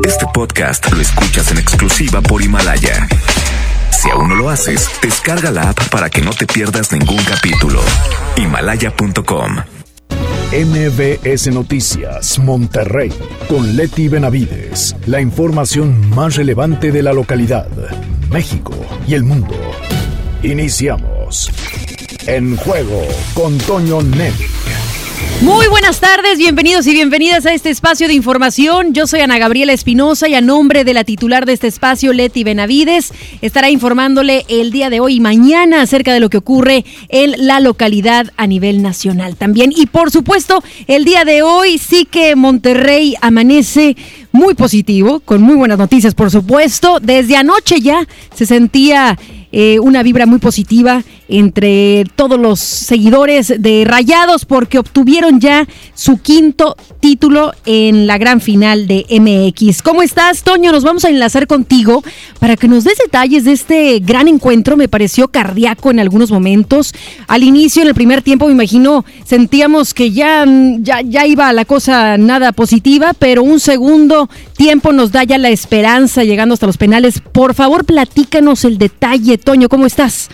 Este podcast lo escuchas en exclusiva por Himalaya. Si aún no lo haces, descarga la app para que no te pierdas ningún capítulo. Himalaya.com. MBS Noticias, Monterrey, con Leti Benavides. La información más relevante de la localidad, México y el mundo. Iniciamos. En juego con Toño Net. Muy buenas tardes, bienvenidos y bienvenidas a este espacio de información. Yo soy Ana Gabriela Espinosa y a nombre de la titular de este espacio, Leti Benavides, estará informándole el día de hoy y mañana acerca de lo que ocurre en la localidad a nivel nacional también. Y por supuesto, el día de hoy sí que Monterrey amanece muy positivo, con muy buenas noticias, por supuesto. Desde anoche ya se sentía eh, una vibra muy positiva entre todos los seguidores de Rayados porque obtuvieron ya su quinto título en la gran final de MX. ¿Cómo estás, Toño? Nos vamos a enlazar contigo para que nos des detalles de este gran encuentro. Me pareció cardíaco en algunos momentos. Al inicio, en el primer tiempo, me imagino, sentíamos que ya, ya, ya iba la cosa nada positiva, pero un segundo tiempo nos da ya la esperanza llegando hasta los penales. Por favor, platícanos el detalle, Toño, ¿cómo estás?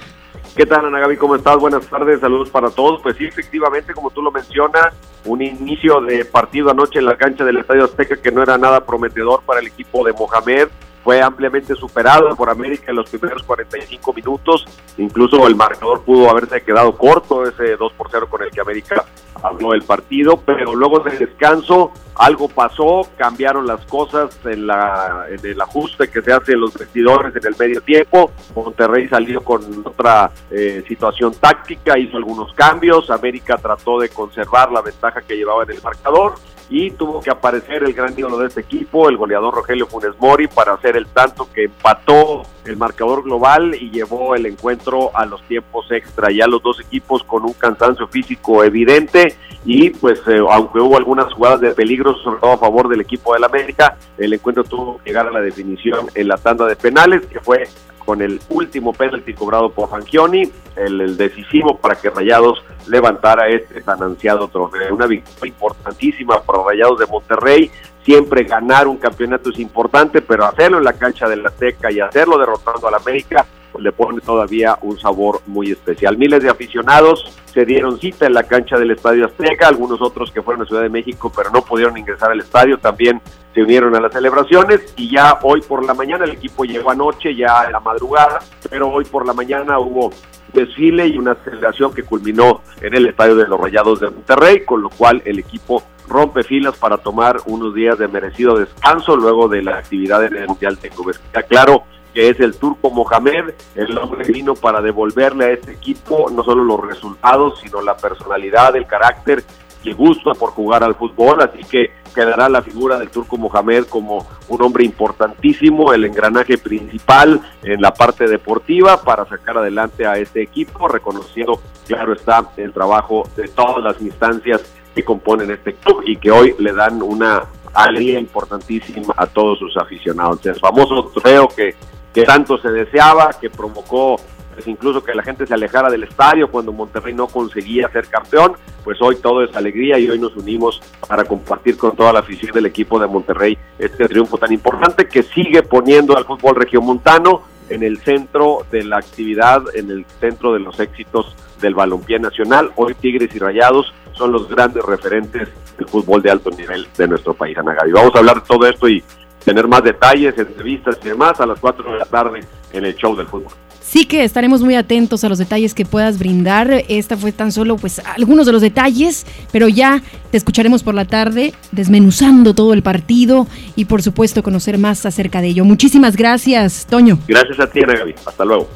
¿Qué tal, Ana Gaby? ¿Cómo estás? Buenas tardes, saludos para todos. Pues sí, efectivamente, como tú lo mencionas, un inicio de partido anoche en la cancha del Estadio Azteca que no era nada prometedor para el equipo de Mohamed. Fue ampliamente superado por América en los primeros 45 minutos. Incluso el marcador pudo haberse quedado corto, ese 2 por 0 con el que América habló el partido, pero luego del descanso algo pasó, cambiaron las cosas en, la, en el ajuste que se hace en los vestidores en el medio tiempo. Monterrey salió con otra eh, situación táctica, hizo algunos cambios. América trató de conservar la ventaja que llevaba en el marcador y tuvo que aparecer el gran ídolo de este equipo, el goleador Rogelio Funes Mori, para hacer el tanto que empató el marcador global y llevó el encuentro a los tiempos extra. Ya los dos equipos con un cansancio físico evidente y pues eh, aunque hubo algunas jugadas de peligro, sobre todo a favor del equipo del América, el encuentro tuvo que llegar a la definición en la tanda de penales, que fue con el último penalti cobrado por Fangioni, el, decisivo para que Rayados levantara este tan ansiado trofeo. Una victoria importantísima para Rayados de Monterrey. Siempre ganar un campeonato es importante, pero hacerlo en la cancha del Azteca y hacerlo derrotando al América le pone todavía un sabor muy especial. Miles de aficionados se dieron cita en la cancha del Estadio Azteca, algunos otros que fueron a Ciudad de México pero no pudieron ingresar al estadio también se unieron a las celebraciones y ya hoy por la mañana el equipo llegó anoche ya a la madrugada, pero hoy por la mañana hubo desfile y una celebración que culminó en el Estadio de los Rayados de Monterrey, con lo cual el equipo rompe filas para tomar unos días de merecido descanso luego de la actividad en el Mundial de Clubes. Claro que es el turco Mohamed, el hombre vino para devolverle a este equipo no solo los resultados, sino la personalidad, el carácter y gusto por jugar al fútbol, así que quedará la figura del turco Mohamed como un hombre importantísimo, el engranaje principal en la parte deportiva para sacar adelante a este equipo, reconociendo, claro está, el trabajo de todas las instancias que componen este club y que hoy le dan una alegría importantísima a todos sus aficionados. El famoso trofeo que que tanto se deseaba, que provocó pues, incluso que la gente se alejara del estadio cuando Monterrey no conseguía ser campeón, pues hoy todo es alegría y hoy nos unimos para compartir con toda la afición del equipo de Monterrey este triunfo tan importante que sigue poniendo al fútbol regiomontano en el centro de la actividad, en el centro de los éxitos del balompié nacional. Hoy Tigres y Rayados son los grandes referentes del fútbol de alto nivel de nuestro país, Ana Gaby. Vamos a hablar de todo esto y tener más detalles, entrevistas y demás a las 4 de la tarde en el show del fútbol. Sí que estaremos muy atentos a los detalles que puedas brindar. Esta fue tan solo pues algunos de los detalles, pero ya te escucharemos por la tarde desmenuzando todo el partido y por supuesto conocer más acerca de ello. Muchísimas gracias, Toño. Gracias a ti, Ana Gaby. Hasta luego.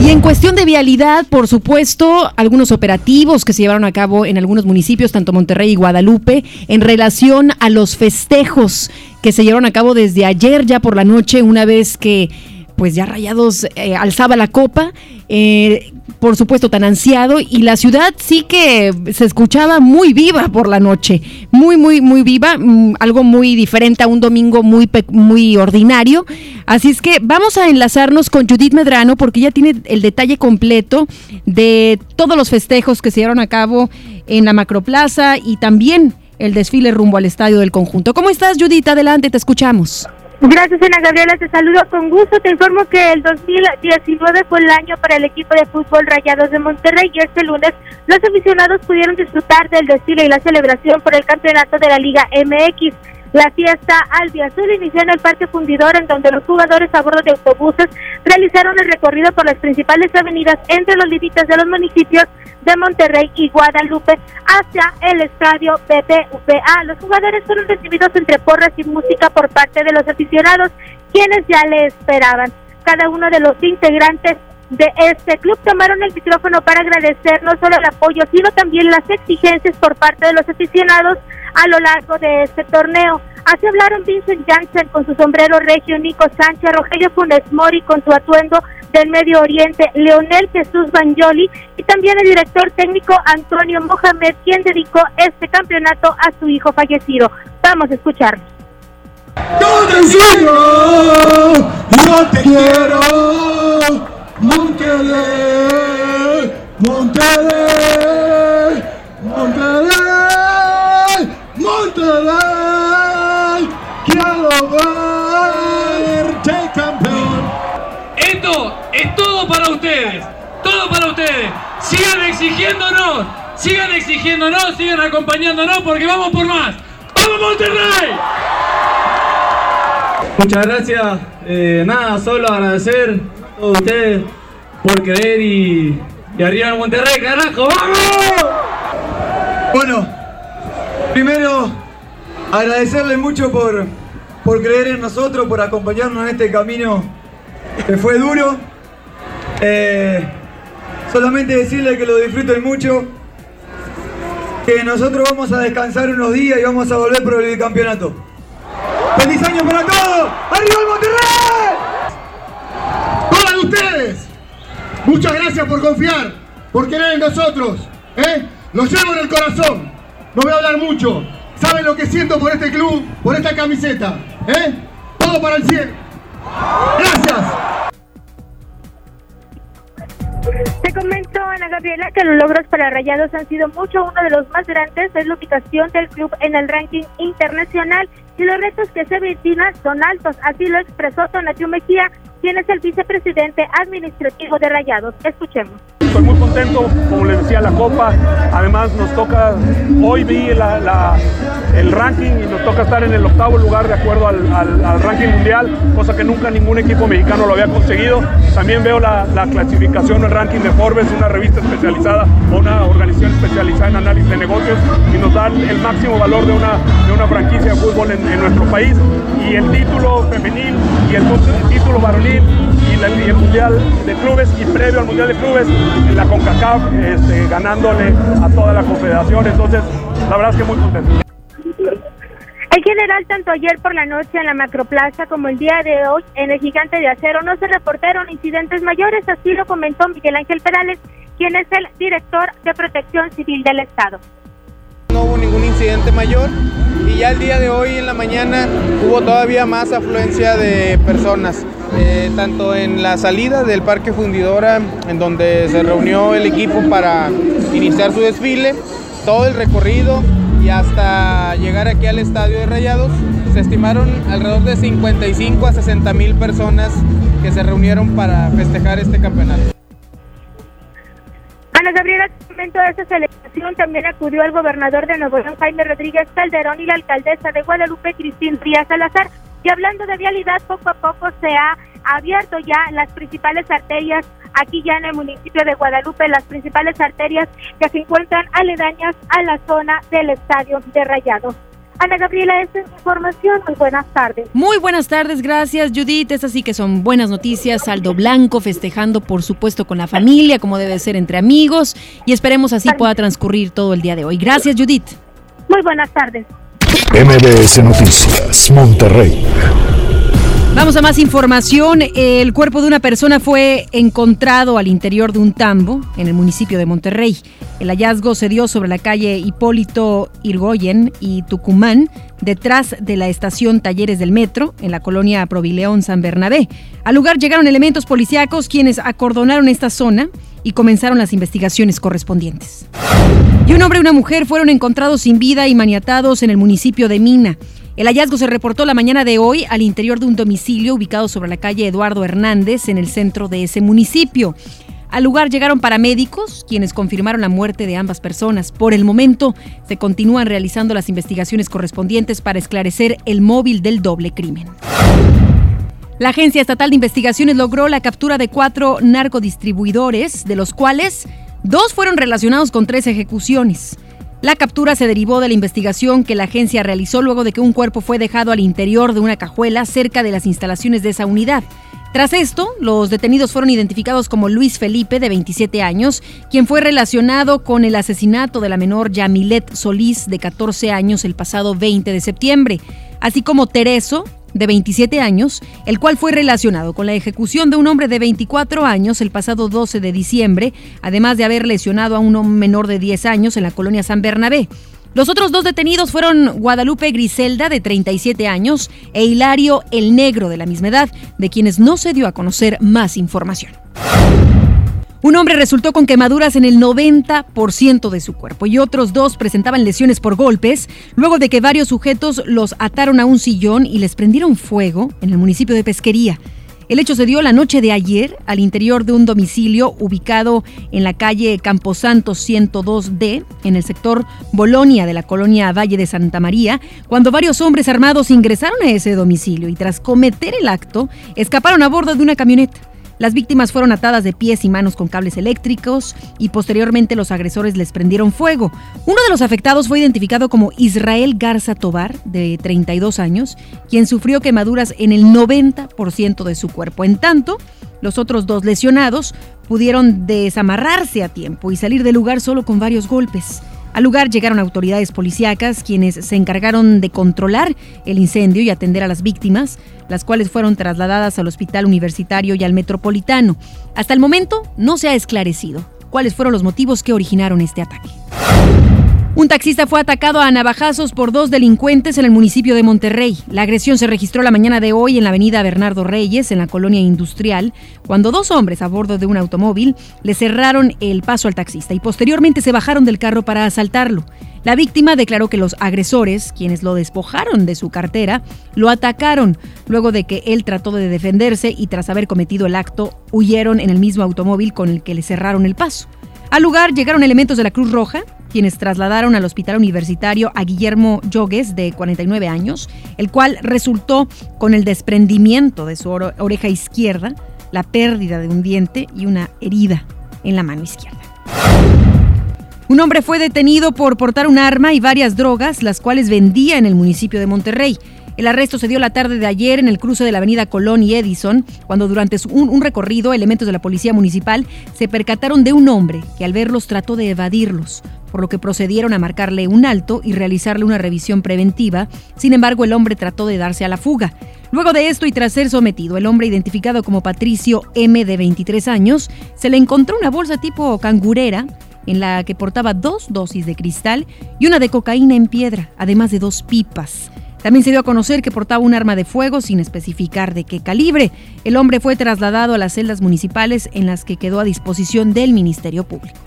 Y en cuestión de vialidad, por supuesto, algunos operativos que se llevaron a cabo en algunos municipios, tanto Monterrey y Guadalupe, en relación a los festejos que se llevaron a cabo desde ayer ya por la noche, una vez que pues ya Rayados eh, alzaba la copa, eh, por supuesto tan ansiado, y la ciudad sí que se escuchaba muy viva por la noche, muy, muy, muy viva, mm, algo muy diferente a un domingo muy, muy ordinario. Así es que vamos a enlazarnos con Judith Medrano porque ella tiene el detalle completo de todos los festejos que se llevaron a cabo en la Macroplaza y también el desfile rumbo al estadio del conjunto. ¿Cómo estás, Judith? Adelante, te escuchamos. Gracias, Ana Gabriela. Te saludo con gusto. Te informo que el 2019 fue el año para el equipo de fútbol Rayados de Monterrey y este lunes los aficionados pudieron disfrutar del desfile y la celebración por el campeonato de la Liga MX. La fiesta Azul inició en el Parque Fundidor, en donde los jugadores a bordo de autobuses realizaron el recorrido por las principales avenidas entre los límites de los municipios de Monterrey y Guadalupe hacia el estadio BBVA. Los jugadores fueron recibidos entre porras y música por parte de los aficionados, quienes ya le esperaban. Cada uno de los integrantes de este club tomaron el micrófono para agradecer no solo el apoyo, sino también las exigencias por parte de los aficionados a lo largo de este torneo. Así hablaron Vincent Janssen con su sombrero regio, Nico Sánchez, Rogelio Funes Mori con su atuendo del Medio Oriente, Leonel Jesús Banjoli y también el director técnico Antonio Mohamed, quien dedicó este campeonato a su hijo fallecido. Vamos a escuchar. Yo te quiero, Monterrey, Monterrey, Monterrey, Monterrey, quiero verte campeón. Esto es todo para ustedes, todo para ustedes. Sigan exigiéndonos, sigan exigiéndonos, sigan acompañándonos porque vamos por más. ¡Vamos Monterrey! Muchas gracias. Eh, nada, solo agradecer a todos ustedes por creer y, y arriba en Monterrey, carajo, ¡vamos! Bueno, primero agradecerle mucho por, por creer en nosotros, por acompañarnos en este camino que fue duro. Eh, solamente decirle que lo disfruten mucho, que nosotros vamos a descansar unos días y vamos a volver por el campeonato. ¡Feliz año para todos! ¡Arriba el Monterrey! Todas ustedes, muchas gracias por confiar, por querer en nosotros. ¿eh? Lo llevo en el corazón. No voy a hablar mucho. Saben lo que siento por este club, por esta camiseta. ¿eh? Todo para el cielo. Gracias. Te comento, Ana Gabriela, que los logros para Rayados han sido mucho. Uno de los más grandes es la ubicación del club en el ranking internacional y los retos que se vecinan son altos. Así lo expresó Tonatio Mejía, quien es el vicepresidente administrativo de Rayados. Escuchemos. Estoy muy contento, como les decía, la Copa. Además, nos toca, hoy vi la, la, el ranking y nos toca estar en el octavo lugar de acuerdo al, al, al, ranking mundial, cosa que nunca ningún equipo mexicano lo había conseguido. También veo la, la clasificación, el ranking de Forbes, una revista especializada o una organización especializada en análisis de negocios y nos dan el máximo valor de una, de una franquicia de fútbol en, en nuestro país. Y el título femenil y el, el título varonil y, el Mundial de Clubes y previo al Mundial de Clubes en la CONCACAF este, ganándole a toda la confederación. Entonces, la verdad es que muy contento. En general, tanto ayer por la noche en la Macroplaza como el día de hoy en el Gigante de Acero no se reportaron incidentes mayores, así lo comentó Miguel Ángel Perales, quien es el director de Protección Civil del Estado. No hubo ningún incidente mayor y ya el día de hoy en la mañana hubo todavía más afluencia de personas, eh, tanto en la salida del Parque Fundidora, en donde se reunió el equipo para iniciar su desfile, todo el recorrido y hasta llegar aquí al estadio de Rayados, se estimaron alrededor de 55 a 60 mil personas que se reunieron para festejar este campeonato. Ana Gabriela, momento de esta celebración también acudió el gobernador de Nuevo León, Jaime Rodríguez Calderón, y la alcaldesa de Guadalupe, Cristín Díaz Salazar. Y hablando de vialidad, poco a poco se ha abierto ya las principales arterias aquí ya en el municipio de Guadalupe, las principales arterias que se encuentran aledañas a la zona del estadio de Rayados. Ana Gabriela, esta es información. Muy buenas tardes. Muy buenas tardes, gracias Judith. Es así que son buenas noticias. Saldo Blanco festejando, por supuesto, con la familia, como debe ser entre amigos. Y esperemos así pueda transcurrir todo el día de hoy. Gracias, Judith. Muy buenas tardes. MBS Noticias, Monterrey. Vamos a más información. El cuerpo de una persona fue encontrado al interior de un tambo en el municipio de Monterrey. El hallazgo se dio sobre la calle Hipólito Irgoyen y Tucumán, detrás de la estación Talleres del Metro, en la colonia Provileón San Bernabé. Al lugar llegaron elementos policíacos quienes acordonaron esta zona y comenzaron las investigaciones correspondientes. Y un hombre y una mujer fueron encontrados sin vida y maniatados en el municipio de Mina. El hallazgo se reportó la mañana de hoy al interior de un domicilio ubicado sobre la calle Eduardo Hernández en el centro de ese municipio. Al lugar llegaron paramédicos, quienes confirmaron la muerte de ambas personas. Por el momento, se continúan realizando las investigaciones correspondientes para esclarecer el móvil del doble crimen. La Agencia Estatal de Investigaciones logró la captura de cuatro narcodistribuidores, de los cuales dos fueron relacionados con tres ejecuciones. La captura se derivó de la investigación que la agencia realizó luego de que un cuerpo fue dejado al interior de una cajuela cerca de las instalaciones de esa unidad. Tras esto, los detenidos fueron identificados como Luis Felipe, de 27 años, quien fue relacionado con el asesinato de la menor Yamilet Solís, de 14 años, el pasado 20 de septiembre, así como Tereso, de 27 años, el cual fue relacionado con la ejecución de un hombre de 24 años el pasado 12 de diciembre, además de haber lesionado a un menor de 10 años en la colonia San Bernabé. Los otros dos detenidos fueron Guadalupe Griselda, de 37 años, e Hilario el Negro, de la misma edad, de quienes no se dio a conocer más información. Un hombre resultó con quemaduras en el 90% de su cuerpo y otros dos presentaban lesiones por golpes luego de que varios sujetos los ataron a un sillón y les prendieron fuego en el municipio de Pesquería. El hecho se dio la noche de ayer al interior de un domicilio ubicado en la calle Camposanto 102D, en el sector Bolonia de la colonia Valle de Santa María, cuando varios hombres armados ingresaron a ese domicilio y tras cometer el acto, escaparon a bordo de una camioneta. Las víctimas fueron atadas de pies y manos con cables eléctricos y posteriormente los agresores les prendieron fuego. Uno de los afectados fue identificado como Israel Garza Tobar, de 32 años, quien sufrió quemaduras en el 90% de su cuerpo. En tanto, los otros dos lesionados pudieron desamarrarse a tiempo y salir del lugar solo con varios golpes. Al lugar llegaron autoridades policíacas quienes se encargaron de controlar el incendio y atender a las víctimas, las cuales fueron trasladadas al hospital universitario y al metropolitano. Hasta el momento no se ha esclarecido cuáles fueron los motivos que originaron este ataque. Un taxista fue atacado a navajazos por dos delincuentes en el municipio de Monterrey. La agresión se registró la mañana de hoy en la avenida Bernardo Reyes, en la colonia industrial, cuando dos hombres a bordo de un automóvil le cerraron el paso al taxista y posteriormente se bajaron del carro para asaltarlo. La víctima declaró que los agresores, quienes lo despojaron de su cartera, lo atacaron luego de que él trató de defenderse y tras haber cometido el acto huyeron en el mismo automóvil con el que le cerraron el paso. Al lugar llegaron elementos de la Cruz Roja, quienes trasladaron al hospital universitario a Guillermo Yogues, de 49 años, el cual resultó con el desprendimiento de su oreja izquierda, la pérdida de un diente y una herida en la mano izquierda. Un hombre fue detenido por portar un arma y varias drogas, las cuales vendía en el municipio de Monterrey. El arresto se dio la tarde de ayer en el cruce de la avenida Colón y Edison, cuando durante un, recorrido elementos de la policía municipal se percataron de un hombre que al verlos trató de evadirlos, por lo que procedieron a marcarle un alto y realizarle una revisión preventiva. Sin embargo, el hombre trató de darse a la fuga. Luego de esto y tras ser sometido, el hombre identificado como Patricio M de 23 años, se le encontró una bolsa tipo cangurera en la que portaba dos dosis de cristal y una de cocaína en piedra, además de dos pipas. También se dio a conocer que portaba un arma de fuego sin especificar de qué calibre. El hombre fue trasladado a las celdas municipales en las que quedó a disposición del Ministerio Público.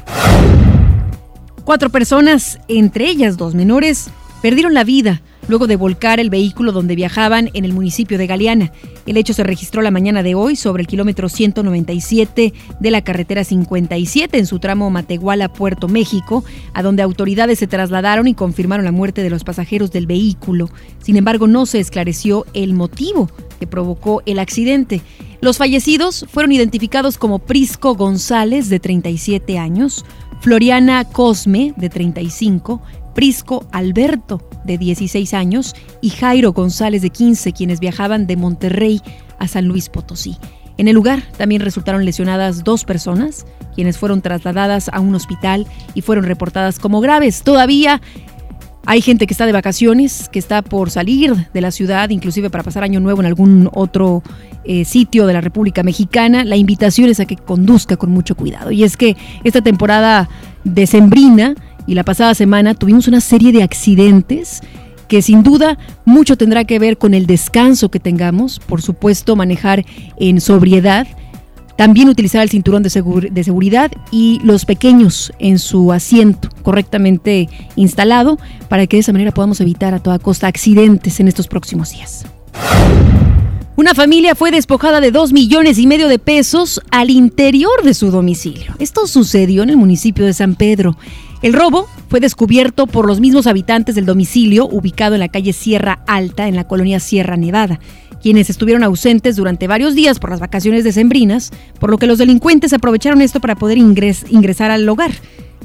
Cuatro personas, entre ellas dos menores, perdieron la vida luego de volcar el vehículo donde viajaban en el municipio de Galeana. El hecho se registró la mañana de hoy sobre el kilómetro 197 de la carretera 57 en su tramo Matehuala-Puerto México, a donde autoridades se trasladaron y confirmaron la muerte de los pasajeros del vehículo. Sin embargo, no se esclareció el motivo que provocó el accidente. Los fallecidos fueron identificados como Prisco González, de 37 años, Floriana Cosme, de 35, Prisco Alberto, de 16 años, y Jairo González, de 15, quienes viajaban de Monterrey a San Luis Potosí. En el lugar también resultaron lesionadas dos personas, quienes fueron trasladadas a un hospital y fueron reportadas como graves. Todavía hay gente que está de vacaciones, que está por salir de la ciudad, inclusive para pasar año nuevo en algún otro eh, sitio de la República Mexicana. La invitación es a que conduzca con mucho cuidado. Y es que esta temporada decembrina y la pasada semana tuvimos una serie de accidentes que sin duda mucho tendrá que ver con el descanso que tengamos, por supuesto manejar en sobriedad, también utilizar el cinturón de, seguridad y los pequeños en su asiento correctamente instalado para que de esa manera podamos evitar a toda costa accidentes en estos próximos días. Una familia fue despojada de dos millones y medio de pesos al interior de su domicilio. Esto sucedió en el municipio de San Pedro. El robo fue descubierto por los mismos habitantes del domicilio ubicado en la calle Sierra Alta, en la colonia Sierra Nevada, quienes estuvieron ausentes durante varios días por las vacaciones decembrinas, por lo que los delincuentes aprovecharon esto para poder ingresar al hogar.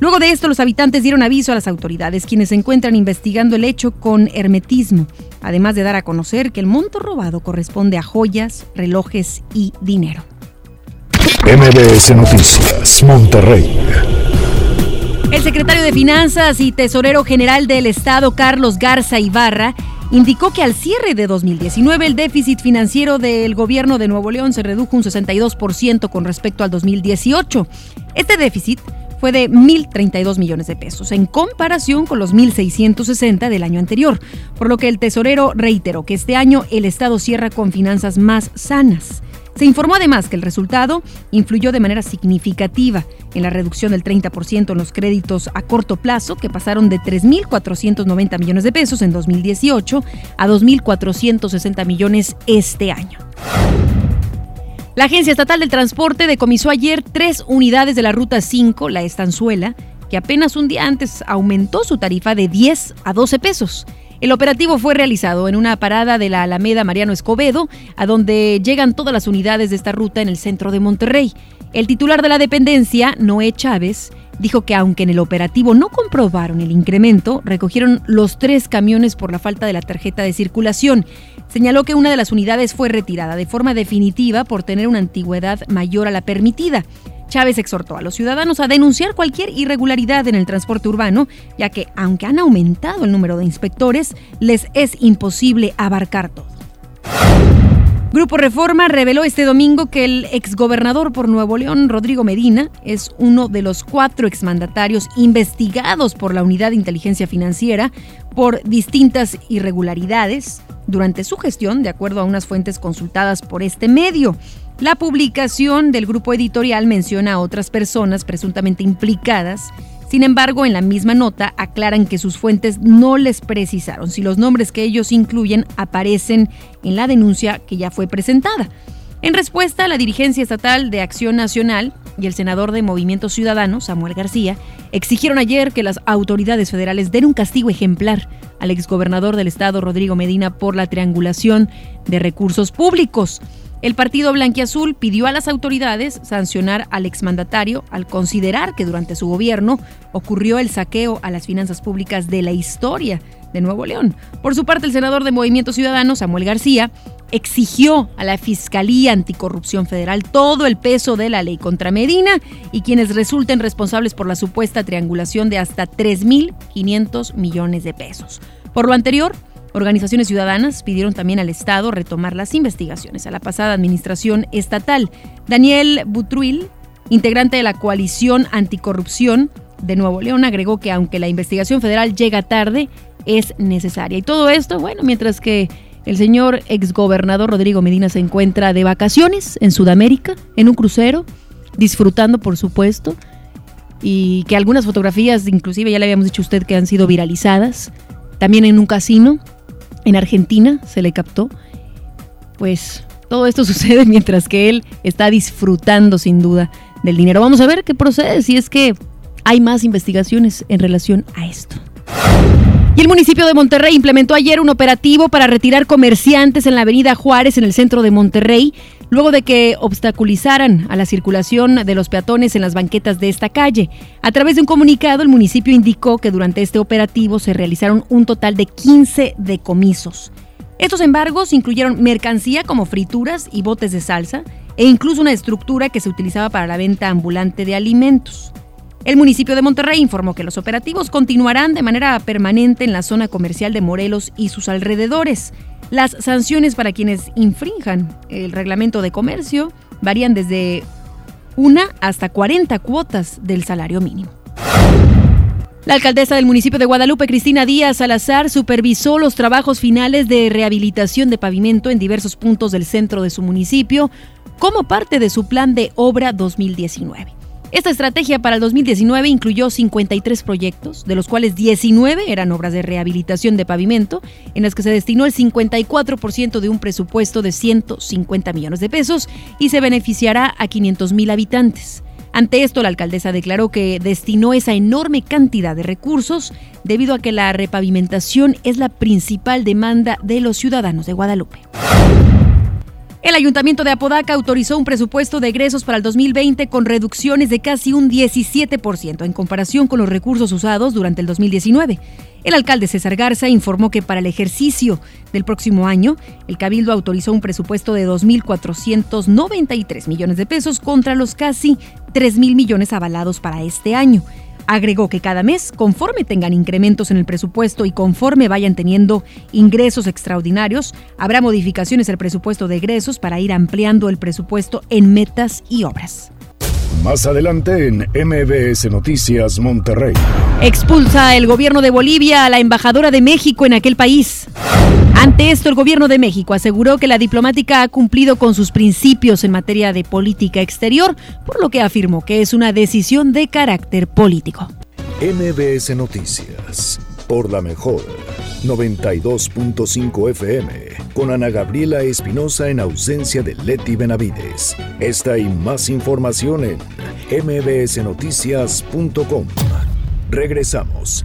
Luego de esto, los habitantes dieron aviso a las autoridades, quienes se encuentran investigando el hecho con hermetismo, además de dar a conocer que el monto robado corresponde a joyas, relojes y dinero. MBS Noticias, Monterrey. El secretario de Finanzas y Tesorero General del Estado, Carlos Garza Ibarra, indicó que al cierre de 2019 el déficit financiero del gobierno de Nuevo León se redujo un 62% con respecto al 2018. Este déficit fue de 1.032 millones de pesos, en comparación con los 1.660 del año anterior, por lo que el tesorero reiteró que este año el Estado cierra con finanzas más sanas. Se informó además que el resultado influyó de manera significativa en la reducción del 30% en los créditos a corto plazo, que pasaron de 3.490 millones de pesos en 2018 a 2.460 millones este año. La Agencia Estatal del Transporte decomisó ayer tres unidades de la Ruta 5, la Estanzuela, que apenas un día antes aumentó su tarifa de 10 a 12 pesos. El operativo fue realizado en una parada de la Alameda Mariano Escobedo, a donde llegan todas las unidades de esta ruta en el centro de Monterrey. El titular de la dependencia, Noé Chávez, dijo que aunque en el operativo no comprobaron el incremento, recogieron los tres camiones por la falta de la tarjeta de circulación. Señaló que una de las unidades fue retirada de forma definitiva por tener una antigüedad mayor a la permitida. Chávez exhortó a los ciudadanos a denunciar cualquier irregularidad en el transporte urbano, ya que aunque han aumentado el número de inspectores, les es imposible abarcar todo. Grupo Reforma reveló este domingo que el exgobernador por Nuevo León, Rodrigo Medina, es uno de los cuatro exmandatarios investigados por la Unidad de Inteligencia Financiera por distintas irregularidades durante su gestión, de acuerdo a unas fuentes consultadas por este medio. La publicación del grupo editorial menciona a otras personas presuntamente implicadas sin embargo, en la misma nota aclaran que sus fuentes no les precisaron si los nombres que ellos incluyen aparecen en la denuncia que ya fue presentada. En respuesta, la dirigencia estatal de Acción Nacional y el senador de Movimiento Ciudadano, Samuel García, exigieron ayer que las autoridades federales den un castigo ejemplar al exgobernador del estado, Rodrigo Medina, por la triangulación de recursos públicos. El partido blanquiazul pidió a las autoridades sancionar al exmandatario al considerar que durante su gobierno ocurrió el saqueo a las finanzas públicas de la historia de Nuevo León. Por su parte, el senador de Movimiento Ciudadano, Samuel García, exigió a la Fiscalía Anticorrupción Federal todo el peso de la ley contra Medina y quienes resulten responsables por la supuesta triangulación de hasta 3.500 millones de pesos. Por lo anterior, Organizaciones ciudadanas pidieron también al Estado retomar las investigaciones a la pasada administración estatal. Daniel Butruil, integrante de la coalición anticorrupción de Nuevo León, agregó que aunque la investigación federal llega tarde, es necesaria. Y todo esto, bueno, mientras que el señor exgobernador Rodrigo Medina se encuentra de vacaciones en Sudamérica, en un crucero, disfrutando, por supuesto, y que algunas fotografías, inclusive ya le habíamos dicho a usted que han sido viralizadas, también en un casino, en Argentina se le captó. Pues todo esto sucede mientras que él está disfrutando sin duda del dinero. Vamos a ver qué procede, si es que hay más investigaciones en relación a esto. Y el municipio de Monterrey implementó ayer un operativo para retirar comerciantes en la avenida Juárez, en el centro de Monterrey, luego de que obstaculizaran a la circulación de los peatones en las banquetas de esta calle. A través de un comunicado, el municipio indicó que durante este operativo se realizaron un total de 15 decomisos. Estos embargos incluyeron mercancía como frituras y botes de salsa e incluso una estructura que se utilizaba para la venta ambulante de alimentos. El municipio de Monterrey informó que los operativos continuarán de manera permanente en la zona comercial de Morelos y sus alrededores. Las sanciones para quienes infrinjan el reglamento de comercio varían desde una hasta 40 cuotas del salario mínimo. La alcaldesa del municipio de Guadalupe, Cristina Díaz Salazar, supervisó los trabajos finales de rehabilitación de pavimento en diversos puntos del centro de su municipio, como parte de su plan de obra 2019. Esta estrategia para el 2019 incluyó 53 proyectos, de los cuales 19 eran obras de rehabilitación de pavimento, en las que se destinó el 54% de un presupuesto de 150 millones de pesos y se beneficiará a 500 mil habitantes. Ante esto, la alcaldesa declaró que destinó esa enorme cantidad de recursos debido a que la repavimentación es la principal demanda de los ciudadanos de Guadalupe. El Ayuntamiento de Apodaca autorizó un presupuesto de egresos para el 2020 con reducciones de casi un 17% en comparación con los recursos usados durante el 2019. El alcalde César Garza informó que para el ejercicio del próximo año, el Cabildo autorizó un presupuesto de 2.493 millones de pesos contra los casi 3.000 millones avalados para este año. Agregó que cada mes, conforme tengan incrementos en el presupuesto y conforme vayan teniendo ingresos extraordinarios, habrá modificaciones al presupuesto de egresos para ir ampliando el presupuesto en metas y obras. Más adelante en MBS Noticias Monterrey. Expulsa el gobierno de Bolivia a la embajadora de México en aquel país. Ante esto, el gobierno de México aseguró que la diplomática ha cumplido con sus principios en materia de política exterior, por lo que afirmó que es una decisión de carácter político. MBS Noticias, por la mejor 92.5 FM, con Ana Gabriela Espinosa en ausencia de Leti Benavides. Esta y más información en mbsnoticias.com. Regresamos.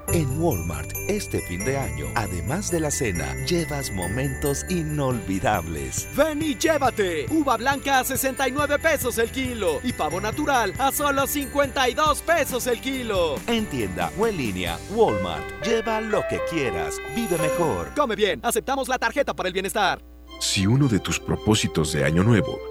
En Walmart, este fin de año, además de la cena, llevas momentos inolvidables. Ven y llévate. Uva blanca a 69 pesos el kilo y pavo natural a solo 52 pesos el kilo. En tienda o en línea, Walmart. Lleva lo que quieras. Vive mejor. Come bien. Aceptamos la tarjeta para el bienestar. Si uno de tus propósitos de año nuevo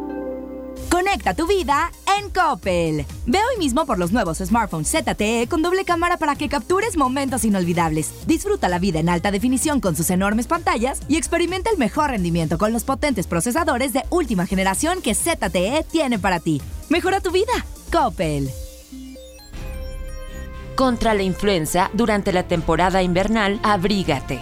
Conecta tu vida en Coppel. Ve hoy mismo por los nuevos smartphones ZTE con doble cámara para que captures momentos inolvidables. Disfruta la vida en alta definición con sus enormes pantallas y experimenta el mejor rendimiento con los potentes procesadores de última generación que ZTE tiene para ti. Mejora tu vida. Coppel. Contra la influenza, durante la temporada invernal, abrígate.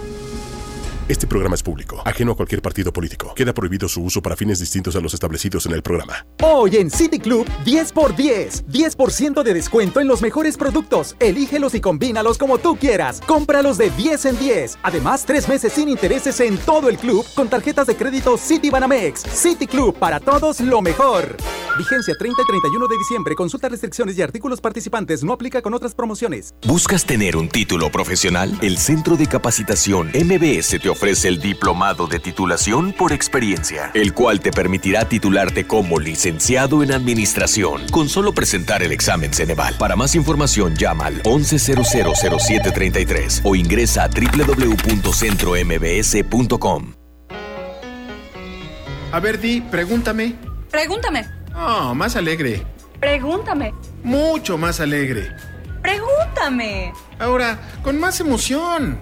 Este programa es público, ajeno a cualquier partido político. Queda prohibido su uso para fines distintos a los establecidos en el programa. Hoy en City Club, 10 por 10. 10% de descuento en los mejores productos. Elígelos y combínalos como tú quieras. Cómpralos de 10 en 10. Además, tres meses sin intereses en todo el club con tarjetas de crédito City Banamex. City Club, para todos lo mejor. Vigencia 30 y 31 de diciembre. Consulta restricciones y artículos participantes. No aplica con otras promociones. ¿Buscas tener un título profesional? El Centro de Capacitación MBS te ofrece ofrece el diplomado de titulación por experiencia, el cual te permitirá titularte como licenciado en administración con solo presentar el examen Ceneval. Para más información llama al 11000733 o ingresa a www.centrombs.com. A ver, Di, pregúntame. Pregúntame. Oh, más alegre. Pregúntame. Mucho más alegre. Pregúntame. Ahora, con más emoción.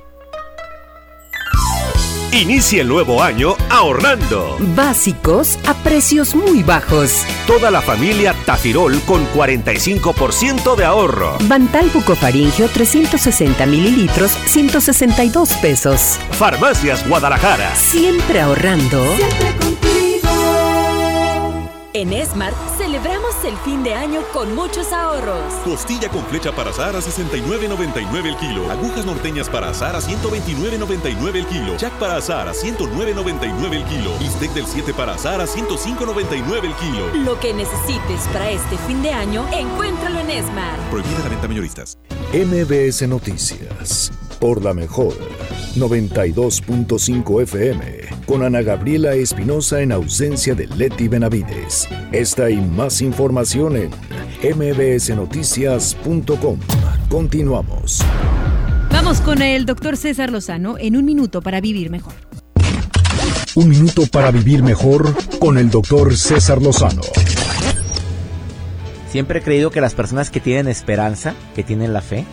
Inicia el nuevo año ahorrando. Básicos a precios muy bajos. Toda la familia Tafirol con 45% de ahorro. Bantal bucofaringio 360 mililitros, 162 pesos. Farmacias Guadalajara. Siempre ahorrando. Siempre. En Smart celebramos el fin de año con muchos ahorros. Costilla con flecha para azar a 69.99 el kilo. Agujas norteñas para azar a 129.99 el kilo. Jack para azar a 109.99 el kilo. Bistec del 7 para azar a 105.99 el kilo. Lo que necesites para este fin de año, encuéntralo en Smart. Prohibida la venta mayoristas. MBS Noticias. Por la mejor. 92.5 FM. Con Ana Gabriela Espinosa en ausencia de Leti Benavides. Esta y más información en mbsnoticias.com. Continuamos. Vamos con el doctor César Lozano en un minuto para vivir mejor. Un minuto para vivir mejor con el doctor César Lozano. Siempre he creído que las personas que tienen esperanza, que tienen la fe,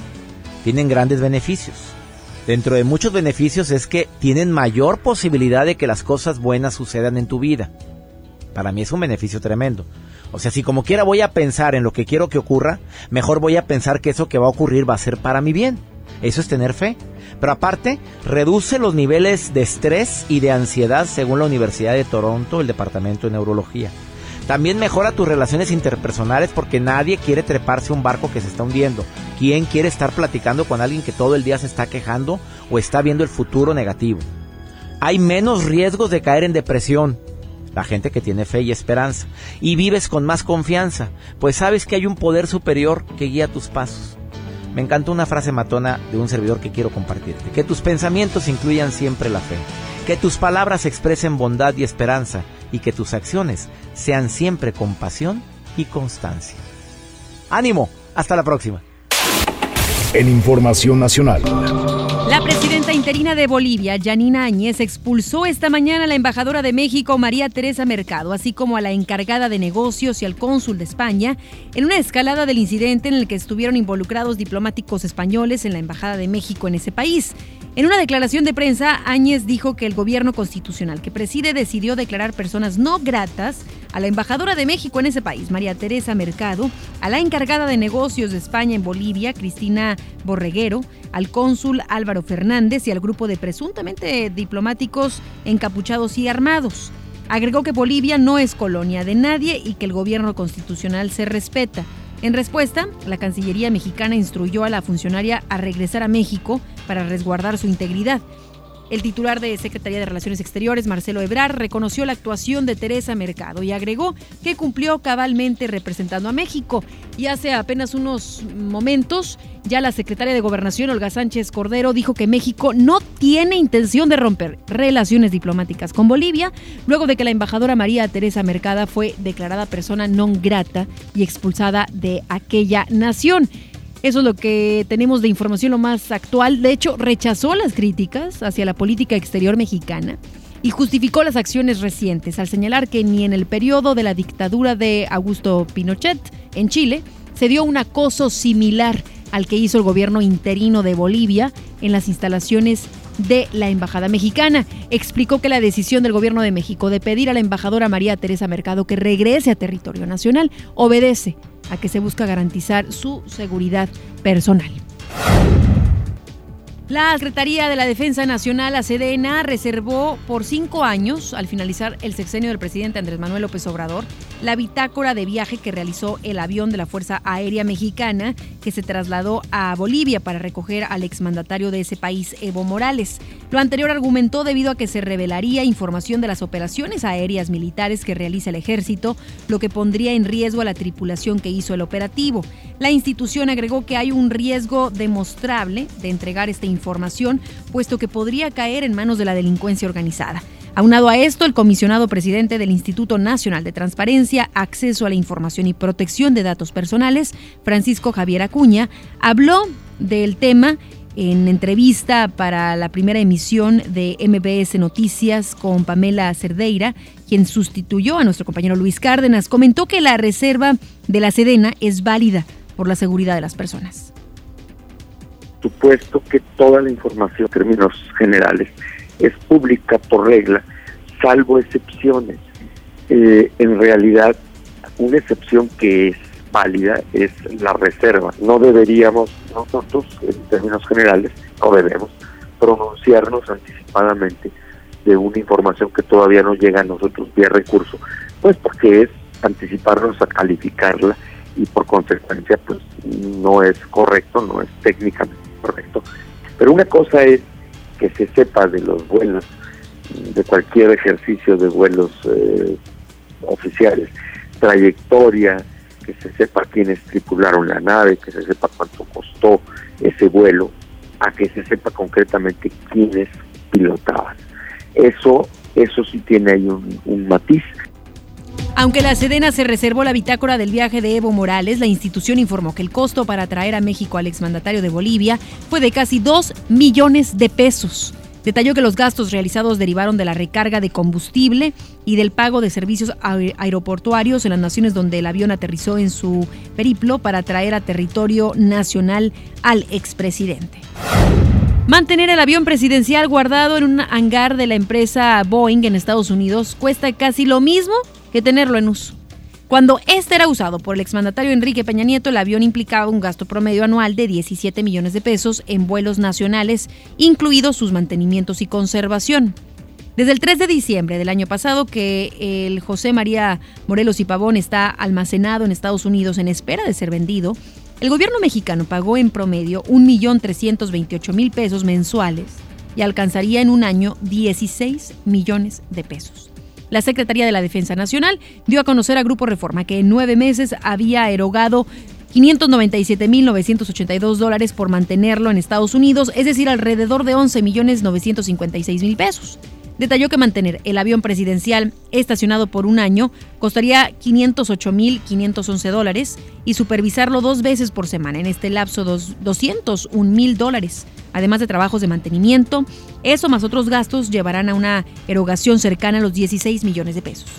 tienen grandes beneficios. Dentro de muchos beneficios es que tienen mayor posibilidad de que las cosas buenas sucedan en tu vida. Para mí es un beneficio tremendo. O sea, si como quiera voy a pensar en lo que quiero que ocurra, mejor voy a pensar que eso que va a ocurrir va a ser para mi bien. Eso es tener fe. Pero aparte, reduce los niveles de estrés y de ansiedad según la Universidad de Toronto, el Departamento de Neurología. También mejora tus relaciones interpersonales porque nadie quiere treparse un barco que se está hundiendo. ¿Quién quiere estar platicando con alguien que todo el día se está quejando o está viendo el futuro negativo? Hay menos riesgos de caer en depresión. La gente que tiene fe y esperanza. Y vives con más confianza, pues sabes que hay un poder superior que guía tus pasos. Me encantó una frase matona de un servidor que quiero compartirte. Que tus pensamientos incluyan siempre la fe. Que tus palabras expresen bondad y esperanza. Y que tus acciones sean siempre compasión y constancia. Ánimo, hasta la próxima. En Información Nacional. La presidenta interina de Bolivia, Janina Áñez, expulsó esta mañana a la embajadora de México, María Teresa Mercado, así como a la encargada de negocios y al cónsul de España, en una escalada del incidente en el que estuvieron involucrados diplomáticos españoles en la Embajada de México en ese país. En una declaración de prensa, Áñez dijo que el gobierno constitucional que preside decidió declarar personas no gratas a la embajadora de México en ese país, María Teresa Mercado, a la encargada de negocios de España en Bolivia, Cristina Borreguero, al cónsul Álvaro Fernández y al grupo de presuntamente diplomáticos encapuchados y armados. Agregó que Bolivia no es colonia de nadie y que el gobierno constitucional se respeta. En respuesta, la Cancillería mexicana instruyó a la funcionaria a regresar a México para resguardar su integridad. El titular de Secretaría de Relaciones Exteriores, Marcelo Ebrard, reconoció la actuación de Teresa Mercado y agregó que cumplió cabalmente representando a México. Y hace apenas unos momentos, ya la secretaria de Gobernación, Olga Sánchez Cordero, dijo que México no tiene intención de romper relaciones diplomáticas con Bolivia, luego de que la embajadora María Teresa Mercada fue declarada persona non grata y expulsada de aquella nación. Eso es lo que tenemos de información lo más actual. De hecho, rechazó las críticas hacia la política exterior mexicana y justificó las acciones recientes al señalar que ni en el periodo de la dictadura de Augusto Pinochet en Chile se dio un acoso similar al que hizo el gobierno interino de Bolivia en las instalaciones de la Embajada Mexicana. Explicó que la decisión del gobierno de México de pedir a la embajadora María Teresa Mercado que regrese a territorio nacional obedece a que se busca garantizar su seguridad personal. La Secretaría de la Defensa Nacional, la CDNA, reservó por cinco años, al finalizar el sexenio del presidente Andrés Manuel López Obrador, la bitácora de viaje que realizó el avión de la Fuerza Aérea Mexicana que se trasladó a Bolivia para recoger al exmandatario de ese país, Evo Morales. Lo anterior argumentó debido a que se revelaría información de las operaciones aéreas militares que realiza el ejército, lo que pondría en riesgo a la tripulación que hizo el operativo. La institución agregó que hay un riesgo demostrable de entregar esta información, puesto que podría caer en manos de la delincuencia organizada. Aunado a esto, el comisionado presidente del Instituto Nacional de Transparencia, Acceso a la Información y Protección de Datos Personales, Francisco Javier Acuña, habló del tema en entrevista para la primera emisión de MBS Noticias con Pamela Cerdeira, quien sustituyó a nuestro compañero Luis Cárdenas, comentó que la reserva de la Sedena es válida por la seguridad de las personas. Supuesto que toda la información términos generales es pública por regla, salvo excepciones. Eh, en realidad, una excepción que es válida es la reserva. No deberíamos nosotros, en términos generales, no debemos pronunciarnos anticipadamente de una información que todavía no llega a nosotros vía recurso, pues porque es anticiparnos a calificarla y por consecuencia pues no es correcto, no es técnicamente correcto. Pero una cosa es que se sepa de los vuelos, de cualquier ejercicio de vuelos eh, oficiales, trayectoria, que se sepa quiénes tripularon la nave, que se sepa cuánto costó ese vuelo, a que se sepa concretamente quiénes pilotaban. Eso, eso sí tiene ahí un, un matiz. Aunque la Sedena se reservó la bitácora del viaje de Evo Morales, la institución informó que el costo para traer a México al exmandatario de Bolivia fue de casi 2 millones de pesos. Detalló que los gastos realizados derivaron de la recarga de combustible y del pago de servicios aeroportuarios en las naciones donde el avión aterrizó en su periplo para traer a territorio nacional al expresidente. Mantener el avión presidencial guardado en un hangar de la empresa Boeing en Estados Unidos cuesta casi lo mismo que tenerlo en uso. Cuando este era usado por el exmandatario Enrique Peña Nieto, el avión implicaba un gasto promedio anual de 17 millones de pesos en vuelos nacionales, incluidos sus mantenimientos y conservación. Desde el 3 de diciembre del año pasado que el José María Morelos y Pavón está almacenado en Estados Unidos en espera de ser vendido, el gobierno mexicano pagó en promedio 1.328.000 pesos mensuales y alcanzaría en un año 16 millones de pesos. La Secretaría de la Defensa Nacional dio a conocer a Grupo Reforma que en nueve meses había erogado 597.982 dólares por mantenerlo en Estados Unidos, es decir, alrededor de 11.956.000 pesos. Detalló que mantener el avión presidencial estacionado por un año costaría 508.511 dólares y supervisarlo dos veces por semana en este lapso 201.000 dólares además de trabajos de mantenimiento. Eso más otros gastos llevarán a una erogación cercana a los 16 millones de pesos.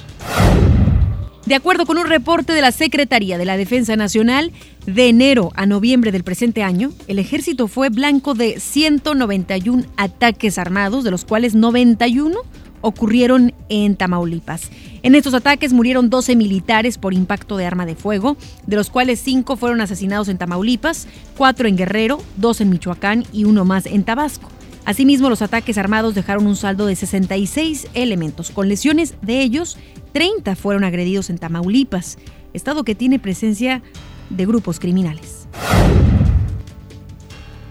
De acuerdo con un reporte de la Secretaría de la Defensa Nacional, de enero a noviembre del presente año, el ejército fue blanco de 191 ataques armados, de los cuales 91 ocurrieron en Tamaulipas. En estos ataques murieron 12 militares por impacto de arma de fuego, de los cuales 5 fueron asesinados en Tamaulipas, 4 en Guerrero, 2 en Michoacán y uno más en Tabasco. Asimismo, los ataques armados dejaron un saldo de 66 elementos, con lesiones de ellos, 30 fueron agredidos en Tamaulipas, estado que tiene presencia de grupos criminales.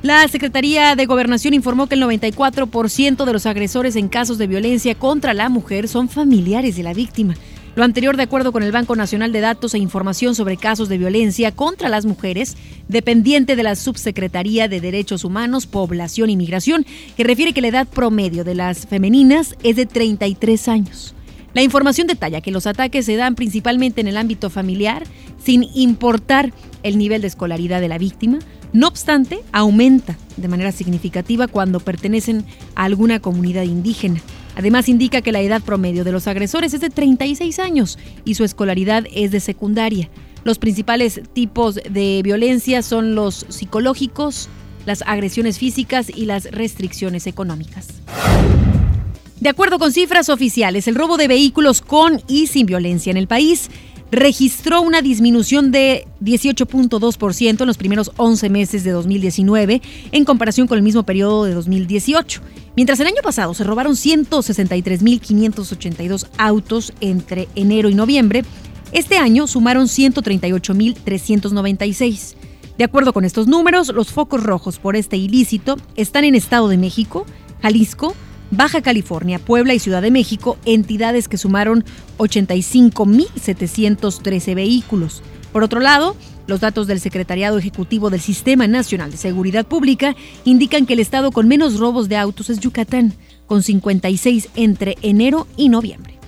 La Secretaría de Gobernación informó que el 94% de los agresores en casos de violencia contra la mujer son familiares de la víctima. Lo anterior de acuerdo con el Banco Nacional de Datos e Información sobre Casos de Violencia contra las Mujeres, dependiente de la Subsecretaría de Derechos Humanos, Población y Migración, que refiere que la edad promedio de las femeninas es de 33 años. La información detalla que los ataques se dan principalmente en el ámbito familiar, sin importar el nivel de escolaridad de la víctima, no obstante, aumenta de manera significativa cuando pertenecen a alguna comunidad indígena. Además, indica que la edad promedio de los agresores es de 36 años y su escolaridad es de secundaria. Los principales tipos de violencia son los psicológicos, las agresiones físicas y las restricciones económicas. De acuerdo con cifras oficiales, el robo de vehículos con y sin violencia en el país registró una disminución de 18.2% en los primeros 11 meses de 2019 en comparación con el mismo periodo de 2018. Mientras el año pasado se robaron 163.582 autos entre enero y noviembre, Este año sumaron 138.396. De acuerdo con estos números, los focos rojos por este ilícito están en Estado de México, Jalisco, Baja California, Puebla y Ciudad de México, entidades que sumaron 85.713 vehículos. Por otro lado, los datos del Secretariado Ejecutivo del Sistema Nacional de Seguridad Pública indican que el estado con menos robos de autos es Yucatán, con 56 entre enero y noviembre.